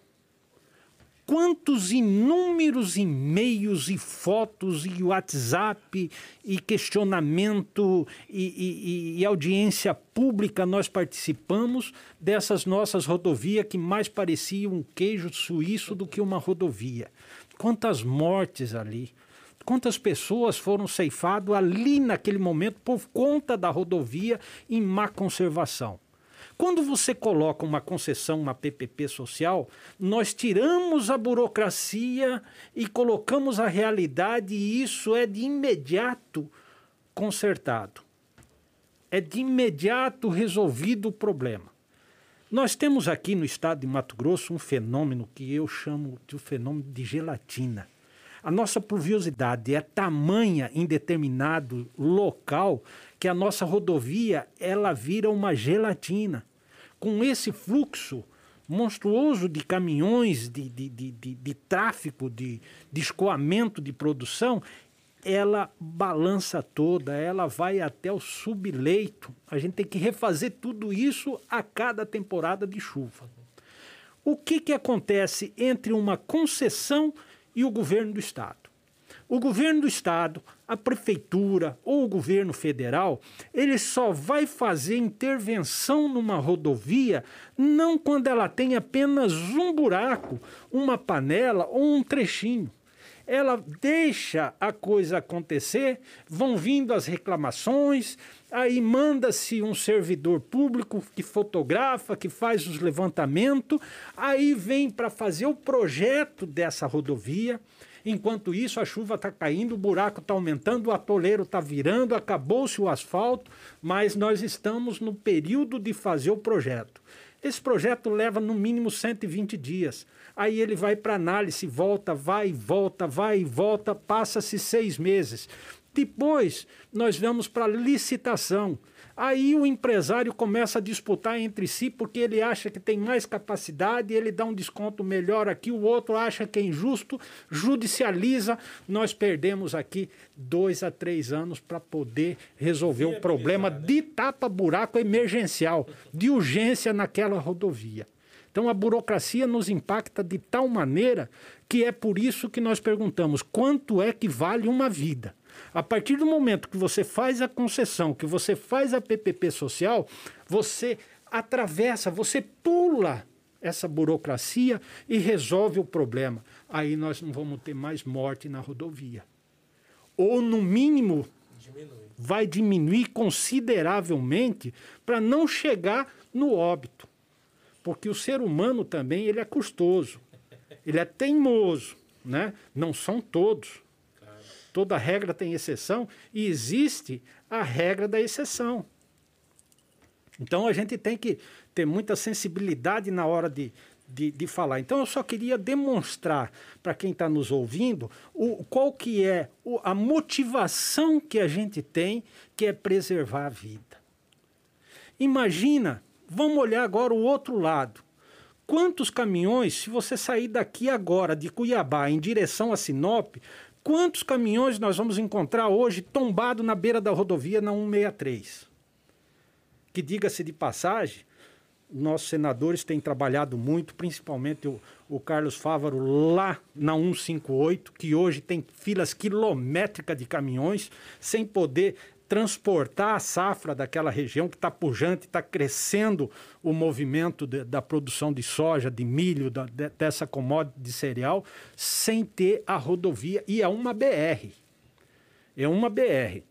Quantos inúmeros e-mails e fotos e WhatsApp e questionamento e, e, e, audiência pública nós participamos dessas nossas rodovias que mais pareciam um queijo suíço do que uma rodovia. Quantas mortes ali. Quantas pessoas foram ceifadas ali naquele momento por conta da rodovia em má conservação. Quando você coloca uma concessão, uma PPP social, nós tiramos a burocracia e colocamos a realidade, e isso é de imediato consertado. É de imediato resolvido o problema. Nós temos aqui no estado de Mato Grosso um fenômeno que eu chamo de um fenômeno de gelatina. A nossa pluviosidade é tamanha em determinado local que a nossa rodovia ela vira uma gelatina. Com esse fluxo monstruoso de caminhões, de, de, de, de, tráfego, de, de escoamento de produção, ela balança toda, ela vai até o subleito. A gente tem que refazer tudo isso a cada temporada de chuva. O que, que acontece entre uma concessão e o governo do Estado? O governo do estado, a prefeitura ou o governo federal, ele só vai fazer intervenção numa rodovia não quando ela tem apenas um buraco, uma panela ou um trechinho ela deixa a coisa acontecer, vão vindo as reclamações, aí manda-se um servidor público que fotografa, que faz os levantamentos, aí vem para fazer o projeto dessa rodovia. Enquanto isso, a chuva está caindo, o buraco está aumentando, o atoleiro está virando, acabou-se o asfalto, mas nós estamos no período de fazer o projeto. Esse projeto leva no mínimo 120 dias. Aí ele vai para análise, volta, vai, volta, vai, volta, passa-se seis meses. Depois, nós vamos para licitação. Aí o empresário começa a disputar entre si porque ele acha que tem mais capacidade, ele dá um desconto melhor aqui, o outro acha que é injusto, judicializa. Nós perdemos aqui dois a três anos para poder resolver o problema né? de tapa-buraco emergencial, de urgência naquela rodovia. Então a burocracia nos impacta de tal maneira que é por isso que nós perguntamos quanto é que vale uma vida. A partir do momento que você faz a concessão, que você faz a PPP social, você atravessa, você pula essa burocracia e resolve o problema. Aí nós não vamos ter mais morte na rodovia. Ou, no mínimo, Diminui. vai diminuir consideravelmente para não chegar no óbito. Porque o ser humano também ele é custoso, ele é teimoso. Né? Não são todos toda regra tem exceção e existe a regra da exceção. Então a gente tem que ter muita sensibilidade na hora de, de, de falar. Então eu só queria demonstrar para quem está nos ouvindo o, qual que é o, a motivação que a gente tem, que é preservar a vida. Imagina, vamos olhar agora o outro lado. Quantos caminhões, se você sair daqui agora de Cuiabá em direção a Sinop, Quantos caminhões nós vamos encontrar hoje tombado na beira da rodovia na 163? Que diga-se de passagem, nossos senadores têm trabalhado muito, principalmente o, o, Carlos Fávaro lá na 158, que hoje tem filas quilométricas de caminhões, sem poder transportar a safra daquela região que está pujante, está crescendo o movimento de, da produção de soja, de milho, da, de, dessa commodity de cereal, sem ter a rodovia. E é uma BR. É uma BR.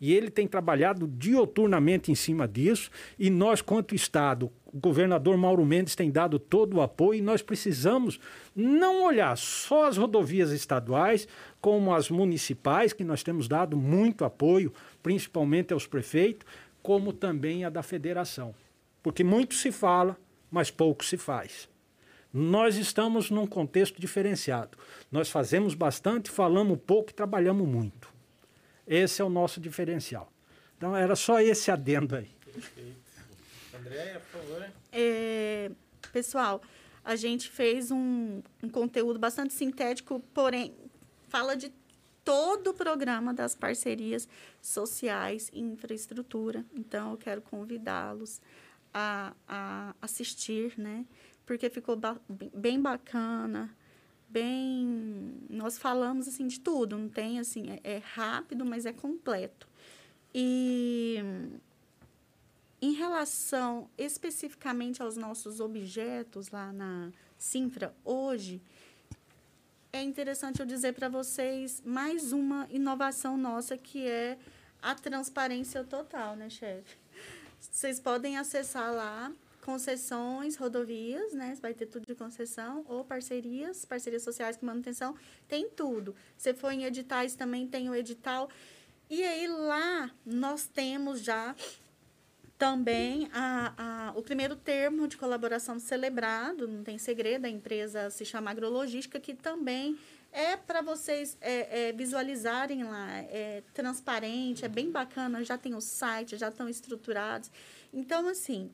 E ele tem trabalhado dioturnamente em cima disso, e nós, quanto Estado, governador Mauro Mendes tem dado todo o apoio, e nós precisamos não olhar só as rodovias estaduais, como as municipais, que nós temos dado muito apoio, principalmente aos prefeitos, como também a da federação. Porque muito se fala, mas pouco se faz. Nós estamos num contexto diferenciado. Nós fazemos bastante, falamos pouco e trabalhamos muito. Esse é o nosso diferencial. Então, era só esse adendo aí. Perfeito. Andréia, por favor. É, pessoal, a gente fez um, um conteúdo bastante sintético, porém, fala de todo o programa das parcerias sociais e infraestrutura. Então, eu quero convidá-los a, a assistir, né? Porque ficou ba bem bacana, bem... Nós falamos, assim, de tudo. Não tem, assim... É, é rápido, mas é completo. E... Em relação especificamente aos nossos objetos lá na Sinfra, hoje, é interessante eu dizer para vocês mais uma inovação nossa que é a transparência total, né, chefe? Vocês podem acessar lá concessões, rodovias, né? Vai ter tudo de concessão, ou parcerias, parcerias sociais com manutenção, tem tudo. Se for em editais, também tem o edital. E aí lá nós temos já também a, a, o primeiro termo de colaboração celebrado, não tem segredo, a empresa se chama Agrologística, que também é para vocês é, é, visualizarem lá, é transparente, é bem bacana, já tem o site, já estão estruturados. Então, assim,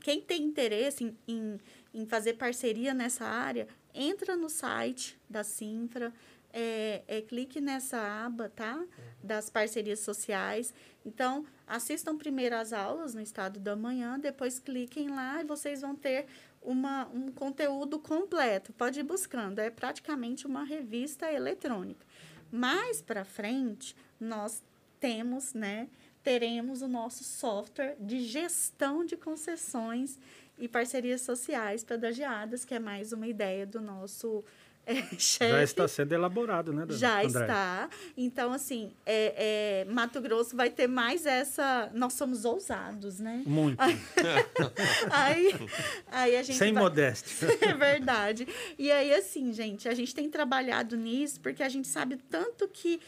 quem tem interesse em, em, em fazer parceria nessa área, entra no site da Sinfra, é, é, clique nessa aba, tá? Das parcerias sociais. Então, assistam primeiro as aulas no estado da manhã, depois cliquem lá e vocês vão ter uma, um conteúdo completo. Pode ir buscando, é praticamente uma revista eletrônica. Mais para frente, nós temos, né, teremos o nosso software de gestão de concessões e parcerias sociais pedagiadas, que é mais uma ideia do nosso [laughs] chefe. Já está sendo elaborado, né, Já André? está. Então, assim, é, é, Mato Grosso vai ter mais essa... Nós somos ousados, né? Muito. aí, [laughs] aí a gente Sem vai... modéstia. [laughs] É verdade. E aí, assim, gente, a gente tem trabalhado nisso porque a gente sabe tanto que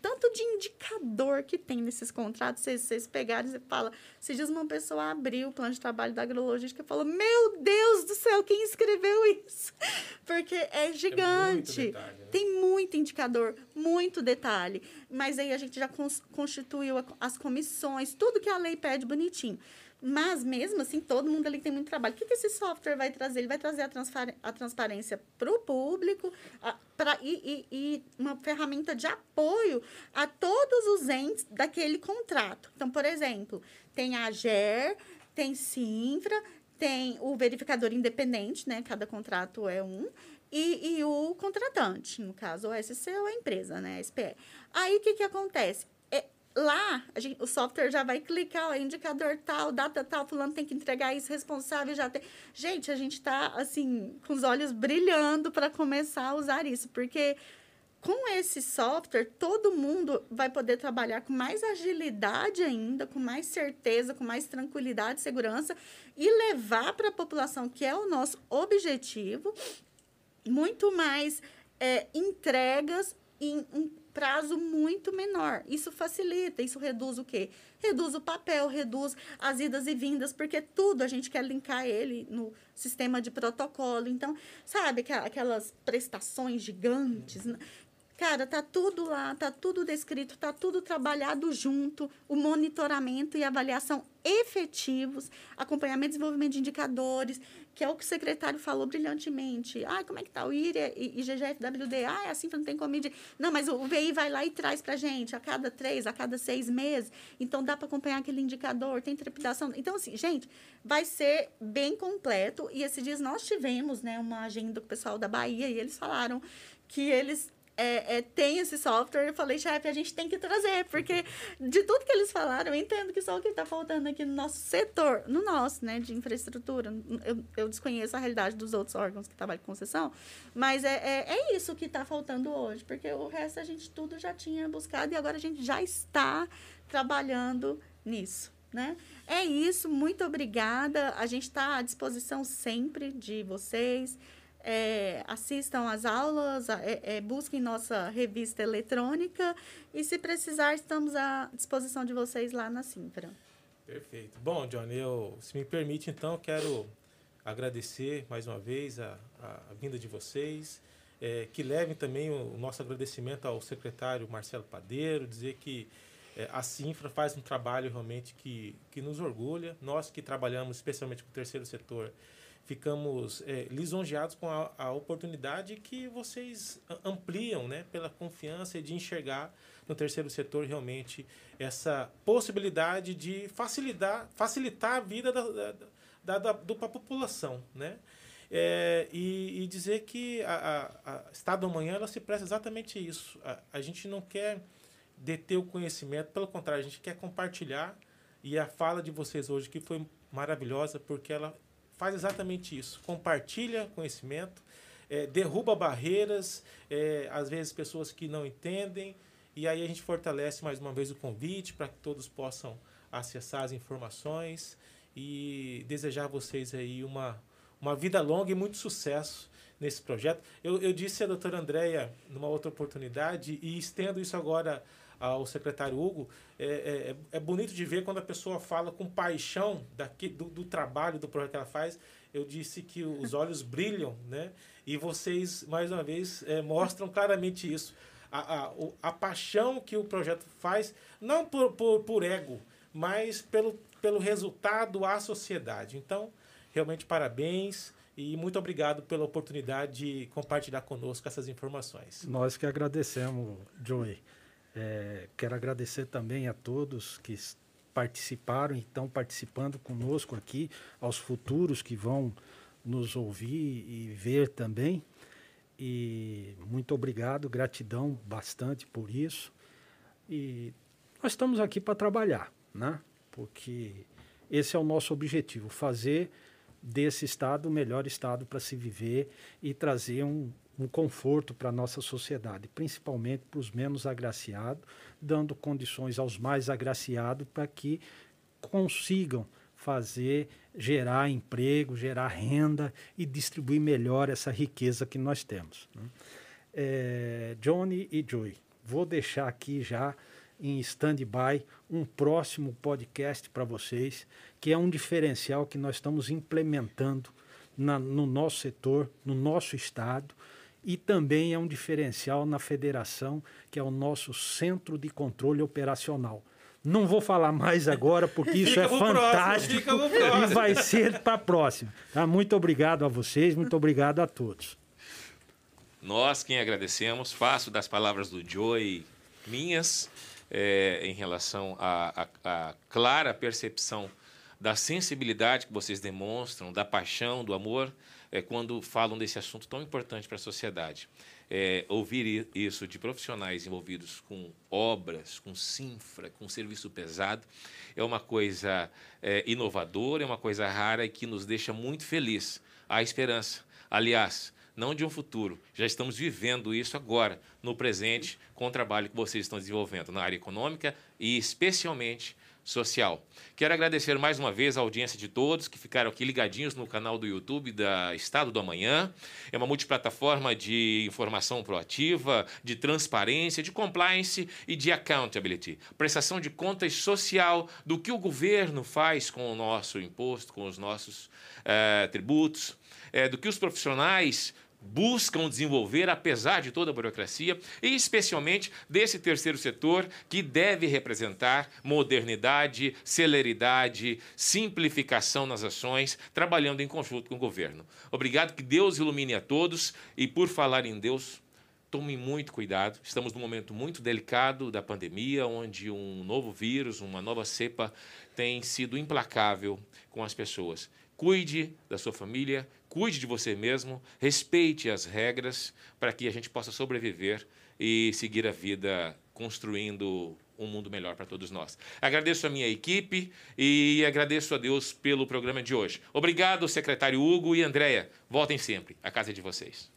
tanto de indicador que tem nesses contratos, vocês, vocês pegarem e falam, se diz uma pessoa abriu o plano de trabalho da agrologística e falou, meu Deus do céu, quem escreveu isso? [laughs] Porque é gigante. É detalhe, né? Tem muito indicador, muito detalhe. Mas aí a gente já constituiu as comissões, tudo que a lei pede bonitinho. Mas, mesmo assim, todo mundo ali tem muito trabalho. O que, que esse software vai trazer? Ele vai trazer a, a transparência para o público a, pra, e, e, e, uma ferramenta de apoio a todos os entes daquele contrato. Então, por exemplo, tem a AGER, tem Sinfra, tem o verificador independente, né? Cada contrato é um. E, e o contratante, no caso, o SC ou a empresa, né? A SPE. Aí, o que, que acontece? Lá gente, o software já vai clicar, ó, indicador tal, data tal, fulano tem que entregar isso, responsável já tem. Gente, a gente está assim com os olhos brilhando para começar a usar isso, porque com esse software todo mundo vai poder trabalhar com mais agilidade ainda, com mais certeza, com mais tranquilidade, segurança e levar para a população que é o nosso objetivo muito mais é, entregas em um prazo muito menor. Isso facilita, isso reduz o quê? Reduz o papel, reduz as idas e vindas, porque tudo a gente quer linkar ele no sistema de protocolo. Então, sabe aquelas prestações gigantes? Né? Cara, tá tudo lá, tá tudo descrito, tá tudo trabalhado junto, o monitoramento e avaliação efetivos, acompanhamento e desenvolvimento de indicadores, que é o que o secretário falou brilhantemente. Ah, como é que tá o IRE e, e GGFWD? Ah, é assim que não tem medir. Não, mas o VI vai lá e traz para gente a cada três, a cada seis meses. Então, dá para acompanhar aquele indicador, tem trepidação. Então, assim, gente, vai ser bem completo. E esses dias nós tivemos né, uma agenda com o pessoal da Bahia e eles falaram que eles é, é, tem esse software, eu falei, chefe, a gente tem que trazer, porque de tudo que eles falaram, eu entendo que só o que está faltando aqui no nosso setor, no nosso, né, de infraestrutura, eu, eu desconheço a realidade dos outros órgãos que trabalham com concessão, mas é, é, é isso que está faltando hoje, porque o resto a gente tudo já tinha buscado e agora a gente já está trabalhando nisso. Né? É isso, muito obrigada. A gente está à disposição sempre de vocês é, assistam às aulas, é, é, busquem nossa revista eletrônica e, se precisar, estamos à disposição de vocês lá na Simpra. Perfeito. Bom, Johnny, eu, se me permite, então, quero agradecer mais uma vez a, a vinda de vocês. É, que levem também o, o, nosso agradecimento ao secretário Marcelo Padeiro, dizer que é, a Sinfra faz um trabalho realmente que, que nos orgulha. Nós que trabalhamos especialmente com o terceiro setor, ficamos é, lisonjeados com a, a, oportunidade que vocês ampliam né, pela confiança de enxergar no terceiro setor realmente essa possibilidade de facilitar, facilitar a vida da, da, da, da, da população. Né? É, e, e, dizer que a, a, a Estado Amanhã ela se presta exatamente isso. A, a gente não quer deter o conhecimento, pelo contrário, a gente quer compartilhar. E a fala de vocês hoje que foi maravilhosa, porque ela faz exatamente isso. Compartilha conhecimento, é, derruba barreiras, é, às vezes pessoas que não entendem, e aí a gente fortalece mais uma vez o convite para que todos possam acessar as informações e desejar a vocês aí uma, uma vida longa e muito sucesso nesse projeto. Eu, eu disse à doutora Andréia numa outra oportunidade e estendo isso agora ao secretário Hugo, é, é, é, bonito de ver quando a pessoa fala com paixão daqui, do, do, trabalho, do projeto que ela faz. Eu disse que os olhos brilham, né? E vocês, mais uma vez, é, mostram claramente isso. A, a, a paixão que o projeto faz, não por, por, por ego, mas pelo, pelo resultado à sociedade. Então, realmente, parabéns. E muito obrigado pela oportunidade de compartilhar conosco essas informações. Nós que agradecemos, Joey. É, quero agradecer também a todos que participaram e estão participando conosco aqui, aos futuros que vão nos ouvir e ver também. E muito obrigado, gratidão bastante por isso. E nós estamos aqui para trabalhar, né? Porque esse é o nosso objetivo, fazer desse estado o melhor estado para se viver e trazer um, um conforto para a nossa sociedade, principalmente para os menos agraciados, dando condições aos mais agraciados para que consigam fazer, gerar emprego, gerar renda e distribuir melhor essa riqueza que nós temos. É, Johnny e Joey, vou deixar aqui já em stand-by um próximo podcast para vocês, que é um diferencial que nós estamos implementando na, no nosso setor, no nosso estado, e também é um diferencial na federação, que é o nosso centro de controle operacional. Não vou falar mais agora, porque [laughs] isso é fantástico próximo, e vai ser para a próxima. Tá? Muito obrigado a vocês, muito obrigado a todos. Nós quem agradecemos, faço das palavras do Joey minhas, é, em relação à, clara percepção da sensibilidade que vocês demonstram, da paixão, do amor é, quando falam desse assunto tão importante para a sociedade. É, ouvir isso de profissionais envolvidos com obras, com sinfra, com serviço pesado, é uma coisa é, inovadora, é uma coisa rara e que nos deixa muito feliz. Há esperança. Aliás, não de um futuro, já estamos vivendo isso agora, no presente, com o trabalho que vocês estão desenvolvendo na área econômica e especialmente social. Quero agradecer mais uma vez a audiência de todos que ficaram aqui ligadinhos no canal do YouTube da Estado do Amanhã. É uma multiplataforma de informação proativa, de transparência, de compliance e de accountability. Prestação de contas social do que o governo faz com o nosso imposto, com os nossos uh, tributos, uh, do que os profissionais buscam desenvolver, apesar de toda a burocracia, e especialmente desse terceiro setor que deve representar modernidade, celeridade, simplificação nas ações, trabalhando em conjunto com o governo. Obrigado, que Deus ilumine a todos e, por falar em Deus, tome muito cuidado. Estamos num momento muito delicado da pandemia, onde um novo vírus, uma nova cepa tem sido implacável com as pessoas. Cuide da sua família, cuide de você mesmo, respeite as regras para que a gente possa sobreviver e seguir a vida construindo um mundo melhor para todos nós. Agradeço a minha equipe e agradeço a Deus pelo programa de hoje. Obrigado, secretário Hugo e Andréia. Voltem sempre. A casa é de vocês.